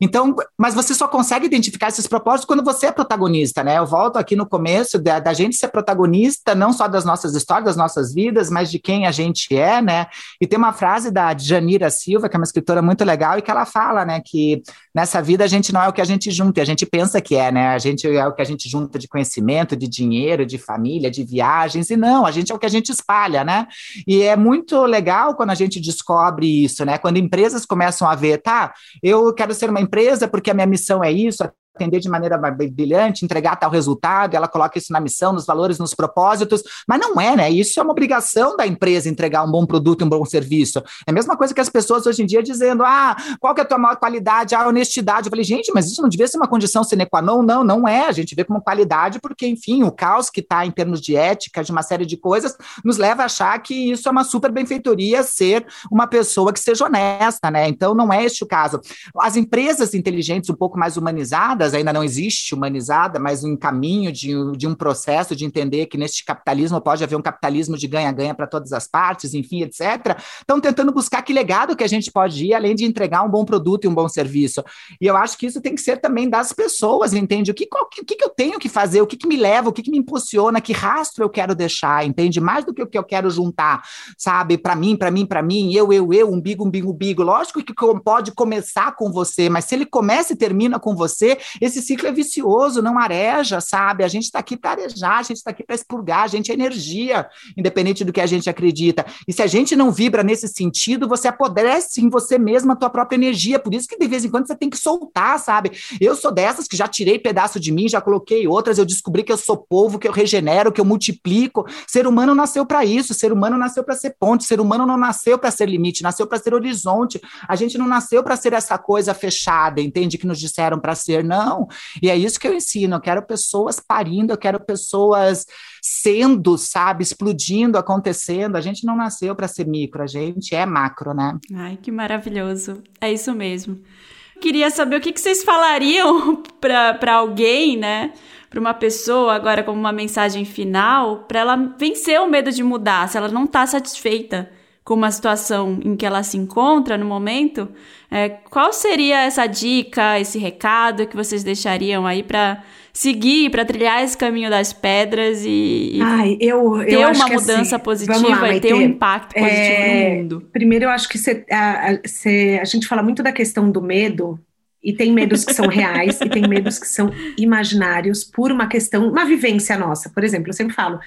Então, mas você só consegue identificar esses propósitos quando você é protagonista, né? Eu volto aqui no começo da, da gente ser protagonista, não só das nossas histórias, das nossas vidas, mas de quem a gente é, né? E tem uma frase da Janira Silva, que é uma escritora muito legal, e que ela fala, né, que nessa vida a gente não é o que a gente junta, a gente pensa que é, né? A gente é o que a gente junta de conhecimento, de dinheiro, de família, de viagens, e não, a gente é o que a gente espalha, né? E é muito legal quando a gente descobre isso, né? Quando empresas começam a ver, tá, eu quero ser uma empresa porque a minha missão é isso, atender de maneira brilhante, entregar tal resultado, ela coloca isso na missão, nos valores, nos propósitos, mas não é, né? Isso é uma obrigação da empresa entregar um bom produto e um bom serviço. É a mesma coisa que as pessoas hoje em dia dizendo, ah, qual que é a tua maior qualidade? A honestidade. Eu falei, gente, mas isso não devia ser uma condição sine qua non? Não, não é. A gente vê como qualidade porque, enfim, o caos que está em termos de ética, de uma série de coisas, nos leva a achar que isso é uma super benfeitoria ser uma pessoa que seja honesta, né? Então, não é este o caso. As empresas inteligentes, um pouco mais humanizadas, ainda não existe humanizada, mas um caminho de, de um processo de entender que neste capitalismo pode haver um capitalismo de ganha-ganha para todas as partes, enfim, etc. Estão tentando buscar que legado que a gente pode ir, além de entregar um bom produto e um bom serviço. E eu acho que isso tem que ser também das pessoas, entende? O que, qual, que, que eu tenho que fazer, o que, que me leva, o que, que me impulsiona, que rastro eu quero deixar, entende? Mais do que o que eu quero juntar, sabe? Para mim, para mim, para mim, eu, eu, eu, umbigo, umbigo, umbigo. Lógico que pode começar com você, mas se ele começa e termina com você, esse ciclo é vicioso, não areja, sabe? A gente está aqui para arejar, a gente está aqui para expurgar, a gente é energia, independente do que a gente acredita. E se a gente não vibra nesse sentido, você apodrece em você mesma a tua própria energia. Por isso que de vez em quando você tem que soltar, sabe? Eu sou dessas que já tirei pedaço de mim, já coloquei outras, eu descobri que eu sou povo, que eu regenero, que eu multiplico. Ser humano nasceu para isso, ser humano nasceu para ser ponte, ser humano não nasceu para ser limite, nasceu para ser horizonte. A gente não nasceu para ser essa coisa fechada, entende? Que nos disseram para ser, não não. E é isso que eu ensino. Eu quero pessoas parindo, eu quero pessoas sendo, sabe, explodindo, acontecendo. A gente não nasceu para ser micro, a gente é macro, né? Ai, que maravilhoso. É isso mesmo. Queria saber o que, que vocês falariam para alguém, né? para uma pessoa agora como uma mensagem final para ela vencer o medo de mudar, se ela não está satisfeita com uma situação em que ela se encontra no momento, é, qual seria essa dica, esse recado que vocês deixariam aí para seguir, para trilhar esse caminho das pedras e, e Ai, eu, ter eu uma assim, mudança assim, positiva lá, e ter um impacto positivo é, no mundo? Primeiro, eu acho que cê, a, a, a gente fala muito da questão do medo, e tem medos que são reais e tem medos que são imaginários por uma questão, uma vivência nossa. Por exemplo, eu sempre falo,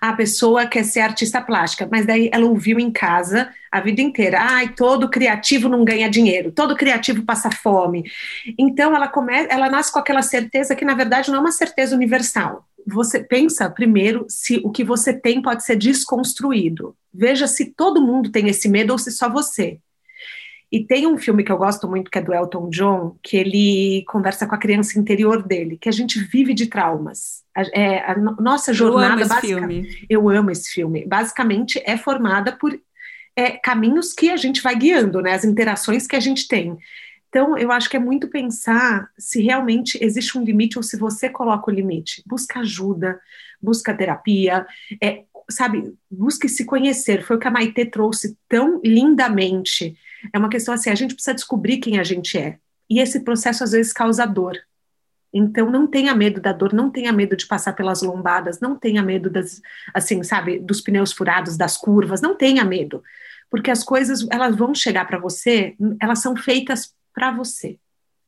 a pessoa quer ser artista plástica, mas daí ela ouviu em casa a vida inteira, ai, todo criativo não ganha dinheiro, todo criativo passa fome. Então ela começa, ela nasce com aquela certeza que na verdade não é uma certeza universal. Você pensa primeiro se o que você tem pode ser desconstruído. Veja se todo mundo tem esse medo ou se só você. E tem um filme que eu gosto muito, que é do Elton John, que ele conversa com a criança interior dele, que a gente vive de traumas. A, é, a nossa jornada. Eu amo esse filme. Eu amo esse filme. Basicamente, é formada por é, caminhos que a gente vai guiando, né? As interações que a gente tem. Então, eu acho que é muito pensar se realmente existe um limite ou se você coloca o limite. Busca ajuda, busca terapia, é, sabe, busque se conhecer. Foi o que a Maite trouxe tão lindamente é uma questão assim, a gente precisa descobrir quem a gente é. E esse processo às vezes causa dor. Então não tenha medo da dor, não tenha medo de passar pelas lombadas, não tenha medo das, assim, sabe, dos pneus furados, das curvas, não tenha medo, porque as coisas elas vão chegar para você, elas são feitas para você.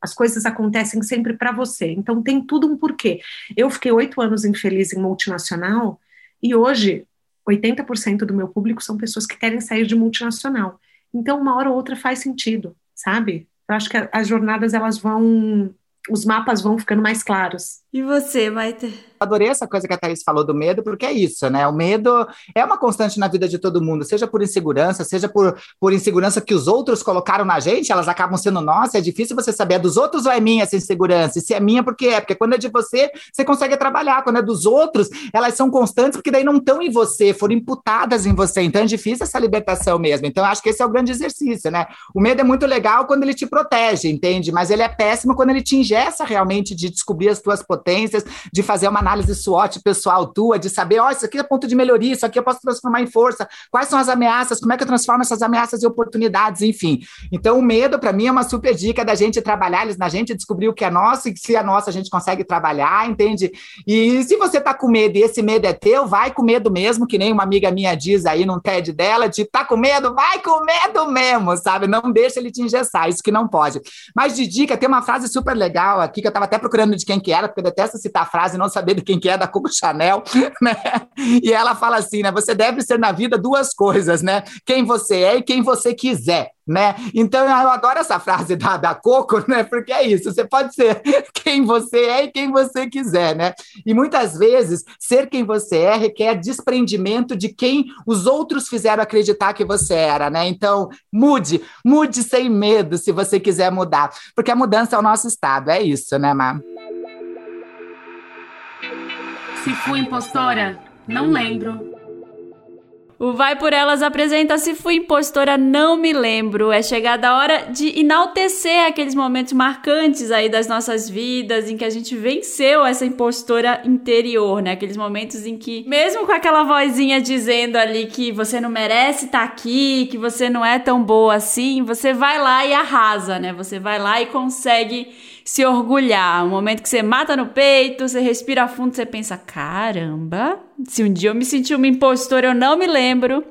As coisas acontecem sempre para você. Então tem tudo um porquê. Eu fiquei oito anos infeliz em multinacional e hoje 80% do meu público são pessoas que querem sair de multinacional. Então, uma hora ou outra faz sentido, sabe? Eu acho que as jornadas elas vão, os mapas vão ficando mais claros. E você, Maite? Adorei essa coisa que a Thaís falou do medo, porque é isso, né? O medo é uma constante na vida de todo mundo, seja por insegurança, seja por, por insegurança que os outros colocaram na gente, elas acabam sendo nossas. É difícil você saber, é dos outros ou é minha essa insegurança? E se é minha, por que é? Porque quando é de você, você consegue trabalhar. Quando é dos outros, elas são constantes, porque daí não estão em você, foram imputadas em você. Então é difícil essa libertação mesmo. Então acho que esse é o grande exercício, né? O medo é muito legal quando ele te protege, entende? Mas ele é péssimo quando ele te ingessa realmente de descobrir as tuas potências, de fazer uma análise SWOT pessoal tua, de saber, ó, oh, isso aqui é ponto de melhoria, isso aqui eu posso transformar em força, quais são as ameaças, como é que eu transformo essas ameaças em oportunidades, enfim. Então, o medo, para mim, é uma super dica da gente trabalhar, na gente descobrir o que é nosso, e se é nosso a gente consegue trabalhar, entende? E se você tá com medo e esse medo é teu, vai com medo mesmo, que nem uma amiga minha diz aí num TED dela, de tá com medo, vai com medo mesmo, sabe? Não deixa ele te engessar, isso que não pode. Mas de dica, tem uma frase super legal aqui, que eu tava até procurando de quem que era, porque detesto citar a frase não saber de quem que é, da Coco Chanel, né? E ela fala assim, né? Você deve ser na vida duas coisas, né? Quem você é e quem você quiser. Né? Então eu adoro essa frase da, da Coco, né? Porque é isso, você pode ser quem você é e quem você quiser, né? E muitas vezes ser quem você é requer desprendimento de quem os outros fizeram acreditar que você era, né? Então mude, mude sem medo se você quiser mudar, porque a mudança é o nosso estado, é isso, né, Mar? Se fui impostora, não lembro. O Vai Por Elas apresenta Se Fui Impostora, não me lembro. É chegada a hora de enaltecer aqueles momentos marcantes aí das nossas vidas, em que a gente venceu essa impostora interior, né? Aqueles momentos em que, mesmo com aquela vozinha dizendo ali que você não merece estar tá aqui, que você não é tão boa assim, você vai lá e arrasa, né? Você vai lá e consegue se orgulhar. Um momento que você mata no peito, você respira fundo, você pensa: caramba, se um dia eu me senti uma impostora, eu não me lembro.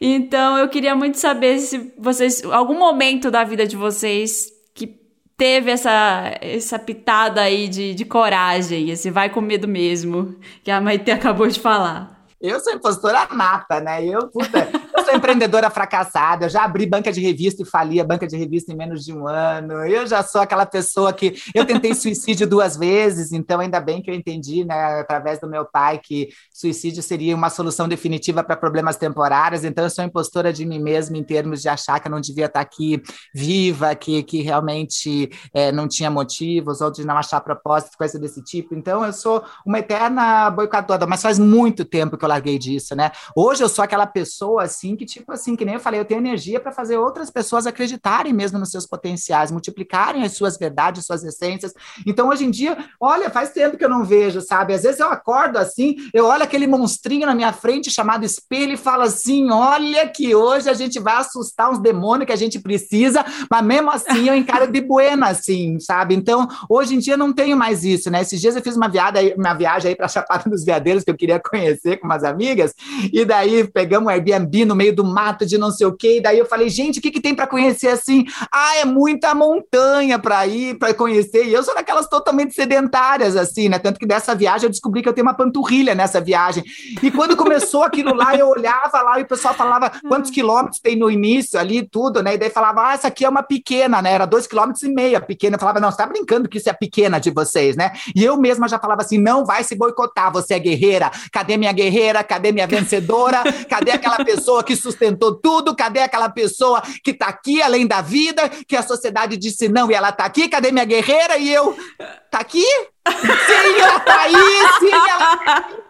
Então eu queria muito saber se vocês, algum momento da vida de vocês que teve essa, essa pitada aí de, de coragem, esse vai com medo mesmo, que a Maite acabou de falar. Eu sou impostora nata, né? Eu, puta, eu sou empreendedora fracassada, eu já abri banca de revista e fali a banca de revista em menos de um ano. Eu já sou aquela pessoa que eu tentei suicídio duas vezes, então ainda bem que eu entendi, né, através do meu pai, que suicídio seria uma solução definitiva para problemas temporários. Então eu sou impostora de mim mesma em termos de achar que eu não devia estar aqui viva, que, que realmente é, não tinha motivos, ou de não achar propósito, coisa desse tipo. Então eu sou uma eterna boicotadora, mas faz muito tempo que eu larguei disso, né? Hoje eu sou aquela pessoa assim assim, que tipo assim, que nem eu falei, eu tenho energia para fazer outras pessoas acreditarem mesmo nos seus potenciais, multiplicarem as suas verdades, suas essências. Então, hoje em dia, olha, faz tempo que eu não vejo, sabe? Às vezes eu acordo assim, eu olho aquele monstrinho na minha frente chamado espelho e falo assim: olha que hoje a gente vai assustar uns demônios que a gente precisa, mas mesmo assim eu encaro de buena, assim, sabe? Então, hoje em dia não tenho mais isso, né? Esses dias eu fiz uma viagem, uma viagem aí para Chapada dos Veadeiros que eu queria conhecer com umas amigas, e daí pegamos um Airbnb no meio do mato de não sei o quê, e daí eu falei, gente, o que, que tem para conhecer assim? Ah, é muita montanha para ir, para conhecer, e eu sou daquelas totalmente sedentárias, assim, né? Tanto que dessa viagem eu descobri que eu tenho uma panturrilha nessa viagem. E quando começou aquilo lá, eu olhava lá e o pessoal falava quantos quilômetros tem no início ali, tudo, né? E daí falava, ah, essa aqui é uma pequena, né? Era dois quilômetros e meio pequena. Eu falava, não, você tá brincando que isso é pequena de vocês, né? E eu mesma já falava assim, não vai se boicotar, você é guerreira. Cadê minha guerreira? Cadê minha vencedora? Cadê aquela pessoa que sustentou tudo? Cadê aquela pessoa que tá aqui além da vida, que a sociedade disse não e ela tá aqui? Cadê minha guerreira? E eu, tá aqui? Sim, ela tá aí, sim, ela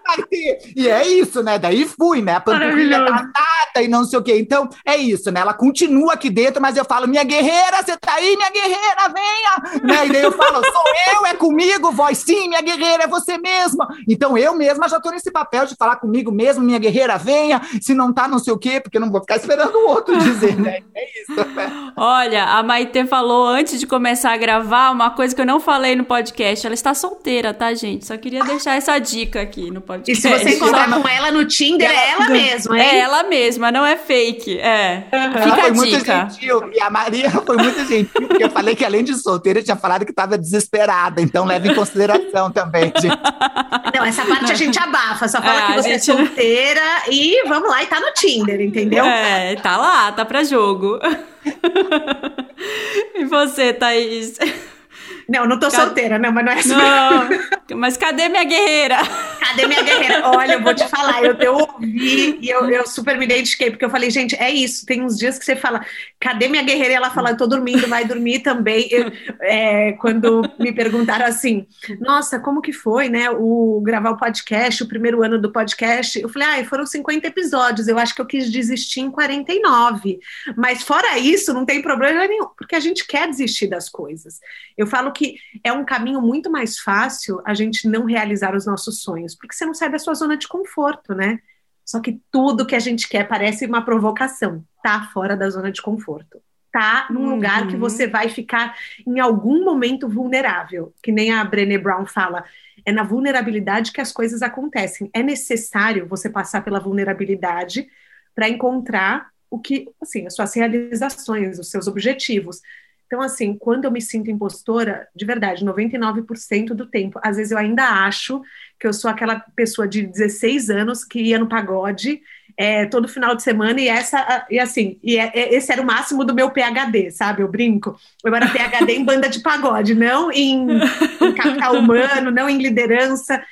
vai ter. E é isso, né? Daí fui, né? A panturrilha tá nada e não sei o quê. Então, é isso, né? Ela continua aqui dentro, mas eu falo, minha guerreira, você tá aí, minha guerreira, venha! Né? E daí eu falo, sou eu, é comigo, voz sim, minha guerreira, é você mesma. Então, eu mesma já tô nesse papel de falar comigo mesmo, minha guerreira, venha. Se não tá, não sei o quê, porque eu não vou ficar esperando o outro dizer, né? É isso, né? Olha, a Maite falou antes de começar a gravar uma coisa que eu não falei no podcast. Ela está solteira, tá, gente? Só queria deixar essa dica aqui no podcast. E se você encontrar com ela no Tinder, é ela mesma, hein? É ela mesma, não é fake. É. Ela Fica foi a muito gentil. E a Maria foi muito gentil, porque eu falei que além de solteira, eu tinha falado que estava desesperada. Então, leva em consideração também, gente. Não, essa parte a gente abafa, só fala É, que você gente- é solteira e vamos lá, e tá no Tinder, entendeu? É, tá lá, tá pra jogo. e você, Thaís? Não, não tô solteira, não, mas não é assim. Não, mas cadê minha guerreira? Cadê minha guerreira? Olha, eu vou te falar, eu, eu ouvi e eu, eu super me identifiquei, porque eu falei, gente, é isso. Tem uns dias que você fala, cadê minha guerreira? E ela fala, eu tô dormindo, vai dormir também. Eu, é, quando me perguntaram assim, nossa, como que foi, né? O gravar o podcast, o primeiro ano do podcast, eu falei, ah, foram 50 episódios, eu acho que eu quis desistir em 49. Mas fora isso, não tem problema nenhum, porque a gente quer desistir das coisas. Eu falo que é um caminho muito mais fácil a gente não realizar os nossos sonhos, porque você não sai da sua zona de conforto, né? Só que tudo que a gente quer parece uma provocação. Tá fora da zona de conforto. Tá num Uhum. lugar que você vai ficar em algum momento vulnerável, que nem a Brené Brown fala. É na vulnerabilidade que as coisas acontecem. É necessário você passar pela vulnerabilidade para encontrar o que, assim, as suas realizações, os seus objetivos. Então, assim, quando eu me sinto impostora, de verdade, 99% do tempo, às vezes eu ainda acho que eu sou aquela pessoa de 16 anos que ia no pagode é, todo final de semana e essa, e assim, e é- é- esse era o máximo do meu PHD, sabe? Eu brinco. Eu era PHD em banda de pagode, não em, em capital humano, não em liderança.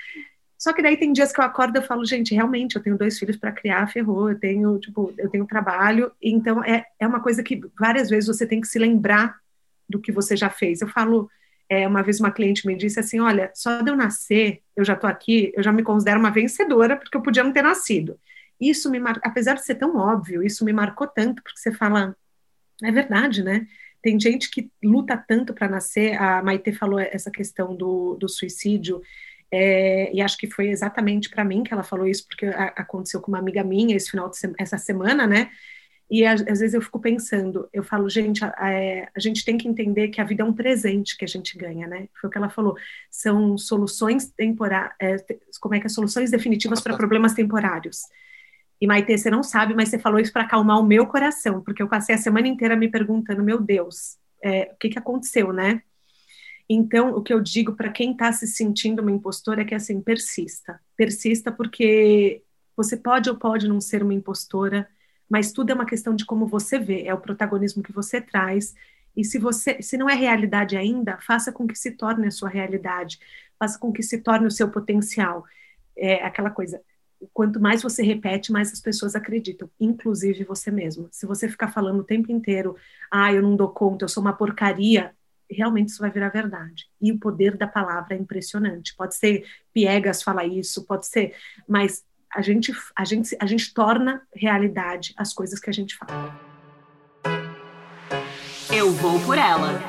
Só que daí tem dias que eu acordo e falo, gente, realmente, eu tenho dois filhos para criar, ferrou, eu tenho, tipo, eu tenho trabalho, então é, é uma coisa que várias vezes você tem que se lembrar do que você já fez. Eu falo, é, uma vez uma cliente me disse assim, olha, só de eu nascer, eu já tô aqui, eu já me considero uma vencedora, porque eu podia não ter nascido. Isso me mar... apesar de ser tão óbvio, isso me marcou tanto, porque você fala, é verdade, né? Tem gente que luta tanto para nascer, a Maite falou essa questão do, do suicídio, é, e acho que foi exatamente para mim que ela falou isso, porque aconteceu com uma amiga minha esse final de se- essa semana, né? E às, vezes eu fico pensando, eu falo, gente, a, a- a gente tem que entender que a vida é um presente que a gente ganha, né? Foi o que ela falou. São soluções temporárias, como é que é? Soluções definitivas para problemas temporários. E Maite, você não sabe, mas você falou isso para acalmar o meu coração, porque eu passei a semana inteira me perguntando, meu Deus, é, o que, que aconteceu, né? Então, o que eu digo para quem está se sentindo uma impostora é que assim, persista. Persista porque você pode ou pode não ser uma impostora, mas tudo é uma questão de como você vê, é o protagonismo que você traz. E se você, se não é realidade ainda, faça com que se torne a sua realidade, faça com que se torne o seu potencial. É aquela coisa, quanto mais você repete, mais as pessoas acreditam, inclusive você mesmo. Se você ficar falando o tempo inteiro, ah, eu não dou conta, eu sou uma porcaria, realmente isso vai virar verdade. E o poder da palavra é impressionante. Pode ser Piegas falar isso, pode ser, mas a gente, a gente, a gente torna realidade as coisas que a gente fala. Eu vou por ela.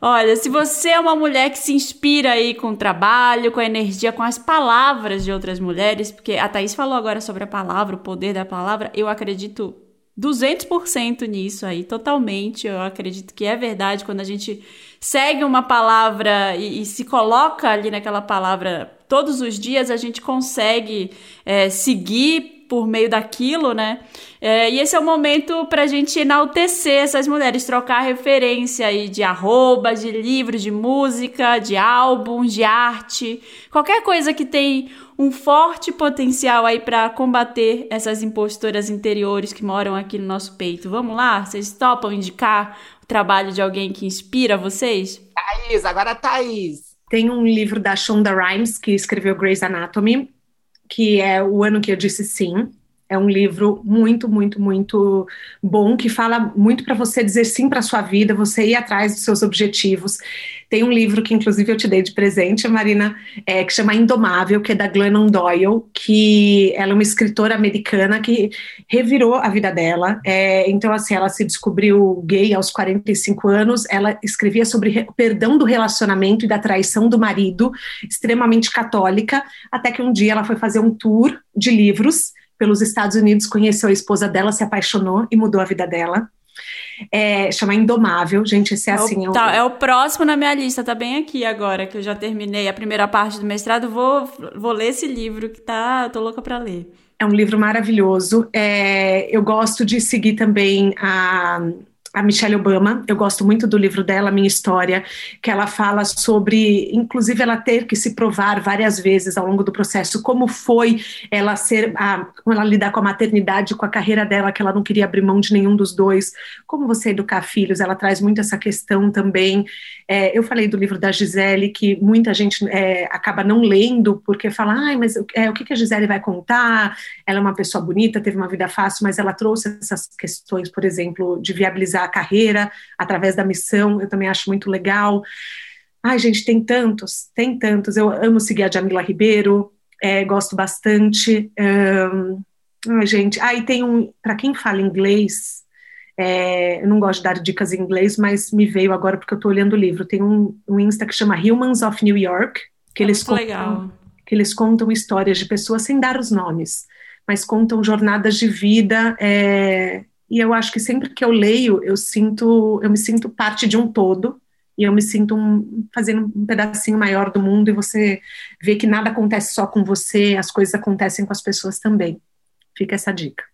Olha, se você é uma mulher que se inspira aí com o trabalho, com a energia, com as palavras de outras mulheres, porque a Thaís falou agora sobre a palavra, o poder da palavra, eu acredito 200% nisso aí, totalmente. Eu acredito que é verdade quando a gente segue uma palavra e, e se coloca ali naquela palavra todos os dias, a gente consegue é, seguir por meio daquilo, né? É, e esse é o momento para a gente enaltecer essas mulheres, trocar referência aí de arroba, de livros, de música, de álbuns, de arte, qualquer coisa que tem um forte potencial aí para combater essas impostoras interiores que moram aqui no nosso peito. Vamos lá? Vocês topam indicar o trabalho de alguém que inspira vocês? Thaís, agora Thaís. Tem um livro da Shonda Rhimes que escreveu Grey's Anatomy, que é O Ano que Eu Disse Sim. É um livro muito, muito, muito bom que fala muito para você dizer sim para sua vida, você ir atrás dos seus objetivos. Tem um livro que, inclusive, eu te dei de presente, Marina, é, que chama Indomável, que é da Glennon Doyle, que ela é uma escritora americana que revirou a vida dela. É, então, assim, ela se descobriu gay aos 45 anos, ela escrevia sobre o perdão do relacionamento e da traição do marido, extremamente católica, até que um dia ela foi fazer um tour de livros pelos Estados Unidos, conheceu a esposa dela, se apaixonou e mudou a vida dela. É, chama Indomável, gente, esse é, é assim. O, tá, é o próximo na minha lista, tá bem aqui agora, que eu já terminei a primeira parte do mestrado, vou, vou ler esse livro que tá, tô louca para ler. É um livro maravilhoso. É, eu gosto de seguir também a a Michelle Obama. Eu gosto muito do livro dela, Minha História, que ela fala sobre, inclusive, ela ter que se provar várias vezes ao longo do processo como foi ela ser, a, como ela lidar com a maternidade, com a carreira dela, que ela não queria abrir mão de nenhum dos dois. Como você educar filhos? Ela traz muito essa questão também. É, eu falei do livro da Gisele, que muita gente é, acaba não lendo porque fala, ai, mas é, o que, que a Gisele vai contar? Ela é uma pessoa bonita, teve uma vida fácil, mas ela trouxe essas questões, por exemplo, de viabilizar a carreira através da missão, eu também acho muito legal. Ai, gente, tem tantos, tem tantos. Eu amo seguir a Jamila Ribeiro, é, gosto bastante. Um, ai, gente, aí ah, tem um, para quem fala inglês, é, eu não gosto de dar dicas em inglês, mas me veio agora porque eu estou olhando o livro. Tem um, um Insta que chama Humans of New York, que, é eles contam, legal. que eles contam histórias de pessoas sem dar os nomes, mas contam jornadas de vida é, e eu acho que sempre que eu leio, eu sinto, eu me sinto parte de um todo e eu me sinto um, fazendo um pedacinho maior do mundo e você vê que nada acontece só com você, as coisas acontecem com as pessoas também. Fica essa dica.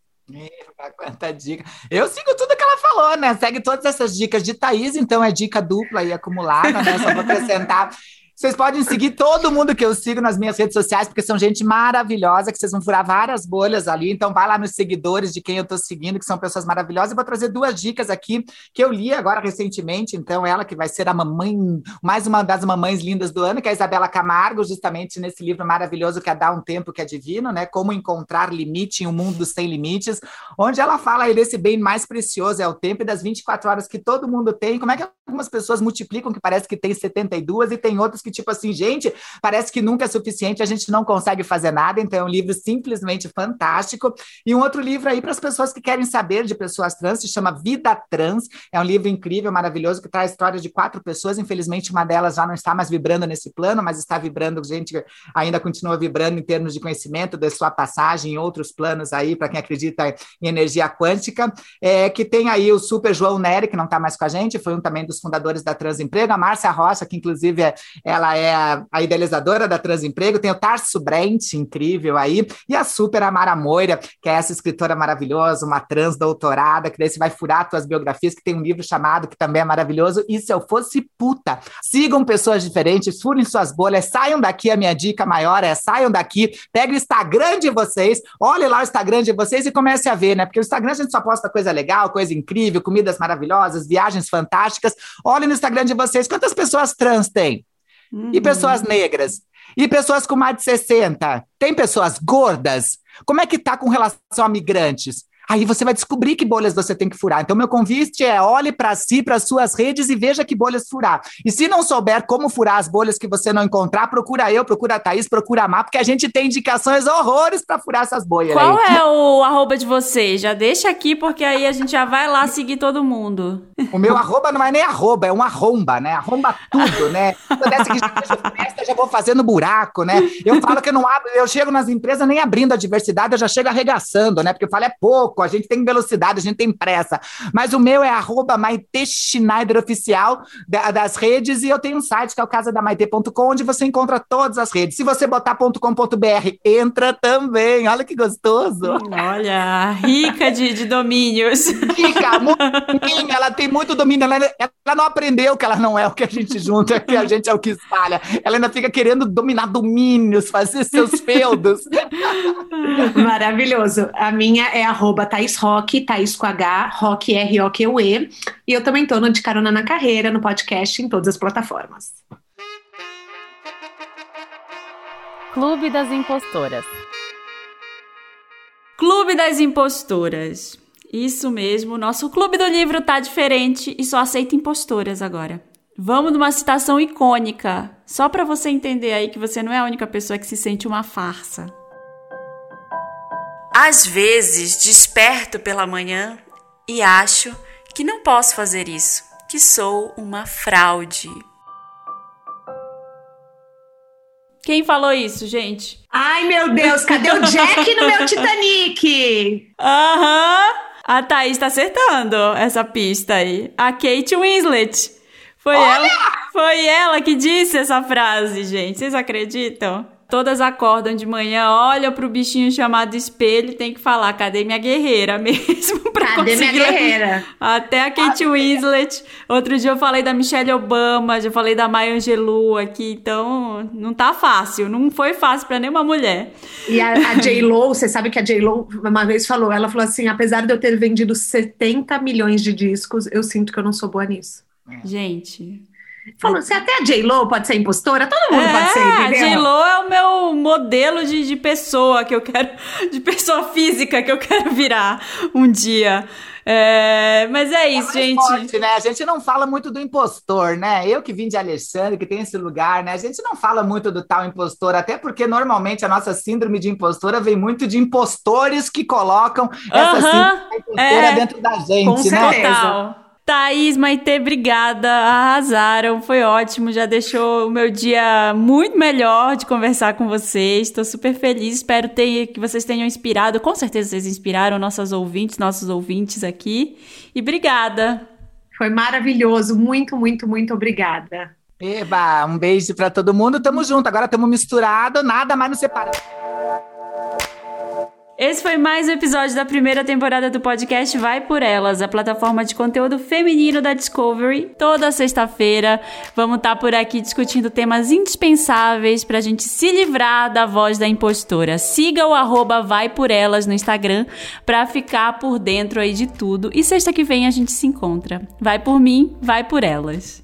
Quanta dica. Eu sigo tudo que ela falou, né? Segue todas essas dicas de Thaís, então é dica dupla e acumulada, né? Só vou acrescentar vocês podem seguir todo mundo que eu sigo nas minhas redes sociais, porque são gente maravilhosa, que vocês vão furar várias bolhas ali. Então, vai lá nos seguidores de quem eu estou seguindo, que são pessoas maravilhosas. Eu vou trazer duas dicas aqui que eu li agora recentemente. Então, ela que vai ser a mamãe, mais uma das mamães lindas do ano, que é a Isabela Camargo, justamente nesse livro maravilhoso que é Dar um Tempo que é Divino, né? Como encontrar limite em um mundo sem limites, onde ela fala aí desse bem mais precioso, é o tempo e das 24 horas que todo mundo tem. Como é que algumas pessoas multiplicam, que parece que tem 72 e tem outras que, tipo assim, gente, parece que nunca é suficiente, a gente não consegue fazer nada. Então, é um livro simplesmente fantástico. E um outro livro aí para as pessoas que querem saber de pessoas trans, se chama Vida Trans. É um livro incrível, maravilhoso, que traz histórias de quatro pessoas. Infelizmente, uma delas já não está mais vibrando nesse plano, mas está vibrando, gente, ainda continua vibrando em termos de conhecimento da sua passagem em outros planos aí, para quem acredita em energia quântica. É, que tem aí o Super João Nery, que não está mais com a gente, foi um também dos fundadores da Transemprego, a Márcia Rocha, que inclusive é, ela é a, a, idealizadora da Transemprego, tem o Tarso Brent, incrível aí, e a Super Amara Moira, que é essa escritora maravilhosa, uma trans doutorada, que daí você vai furar suas biografias, que tem um livro chamado, que também é maravilhoso, E Se Eu Fosse Puta. Sigam pessoas diferentes, furem suas bolhas, saiam daqui, a minha dica maior é saiam daqui, peguem o Instagram de vocês, olhem lá o Instagram de vocês e comece a ver, né? Porque o Instagram a gente só posta coisa legal, coisa incrível, comidas maravilhosas, viagens fantásticas. Olhem no Instagram de vocês quantas pessoas trans tem. Uhum. E pessoas negras? E pessoas com mais de 60? Tem pessoas gordas? Como é que tá com relação a migrantes? Aí você vai descobrir que bolhas você tem que furar. Então, meu convite é olhe para si, para suas redes e veja que bolhas furar. E se não souber como furar as bolhas que você não encontrar, procura eu, procura a Thaís, procura a Má, porque a gente tem indicações horrores para furar essas bolhas. Qual aí. é o arroba de vocês? Já deixa aqui, porque aí a gente já vai lá seguir todo mundo. O meu arroba não é nem arroba, é um arromba, né? Arromba tudo, né? Dessa que já, festa, já vou fazendo buraco, né? Eu falo que eu não abro, eu chego nas empresas nem abrindo a diversidade, eu já chego arregaçando, né? Porque eu falo é pouco pouco, a gente tem velocidade, a gente tem pressa. Mas o meu é arroba Maite Schneider Oficial das redes e eu tenho um site que é o casadamaite.com, onde você encontra todas as redes. Se você botar .com.br, entra também. Olha que gostoso. Olha, rica de, de domínios. Rica, muito, ela tem muito domínio. Ela, ela não aprendeu que ela não é o que a gente junta, que a gente é o que espalha. Ela ainda fica querendo dominar domínios, fazer seus feudos. Maravilhoso. A minha é arroba arroba Thaís Rock, Thaís com H, Rock R-O-Q-U-E. E eu também tô no De Carona na Carreira, no podcast, em todas as plataformas. Clube das Impostoras. Clube das Impostoras. Isso mesmo, nosso clube do livro tá diferente e só aceita impostoras agora. Vamos numa citação icônica, só para você entender aí que você não é a única pessoa que se sente uma farsa. Às vezes desperto pela manhã e acho que não posso fazer isso, que sou uma fraude. Quem falou isso, gente? Ai, meu Deus, cadê o Jack no meu Titanic? Aham! Uhum. A Thaís tá acertando essa pista aí. A Kate Winslet. Foi ela, foi ela que disse essa frase, gente. Vocês acreditam? Todas acordam de manhã, olham pro bichinho chamado espelho e tem que falar, cadê minha guerreira mesmo? pra cadê conseguir... minha guerreira? Até a Kate Winslet. Outro dia eu falei da Michelle Obama, já falei da Maya Angelou aqui, então não tá fácil, não foi fácil para nenhuma mulher. E a, a J-Lo, você sabe que a J-Lo uma vez falou, ela falou assim, apesar de eu ter vendido 70 milhões de discos, eu sinto que eu não sou boa nisso. Gente, Falou, se até a J-Lo pode ser impostora, todo mundo é, pode ser, entendeu? A J-Lo é o meu modelo de, de pessoa que eu quero, de pessoa física que eu quero virar um dia. É, mas é isso, é gente. Forte, né? A gente não fala muito do impostor, né? Eu que vim de Alexandre, que tem esse lugar, né? A gente não fala muito do tal impostor, até porque normalmente a nossa síndrome de impostora vem muito de impostores que colocam essa uh -huh, síndrome de impostora é, dentro da gente, com né? Certeza. Thaís, Maite, obrigada. Arrasaram, foi ótimo. Já deixou o meu dia muito melhor de conversar com vocês. Estou super feliz. Espero ter, que vocês tenham inspirado. Com certeza vocês inspiraram nossas ouvintes, nossos ouvintes aqui. E obrigada. Foi maravilhoso. Muito, muito, muito obrigada. Eba, um beijo para todo mundo. Tamo junto. Agora estamos misturados, nada mais nos separa. Esse foi mais um episódio da primeira temporada do podcast Vai Por Elas, a plataforma de conteúdo feminino da Discovery. Toda sexta-feira vamos estar tá por aqui discutindo temas indispensáveis para a gente se livrar da voz da impostora. Siga o arroba Vai Por Elas no Instagram para ficar por dentro aí de tudo. E sexta que vem a gente se encontra. Vai por mim, vai por elas.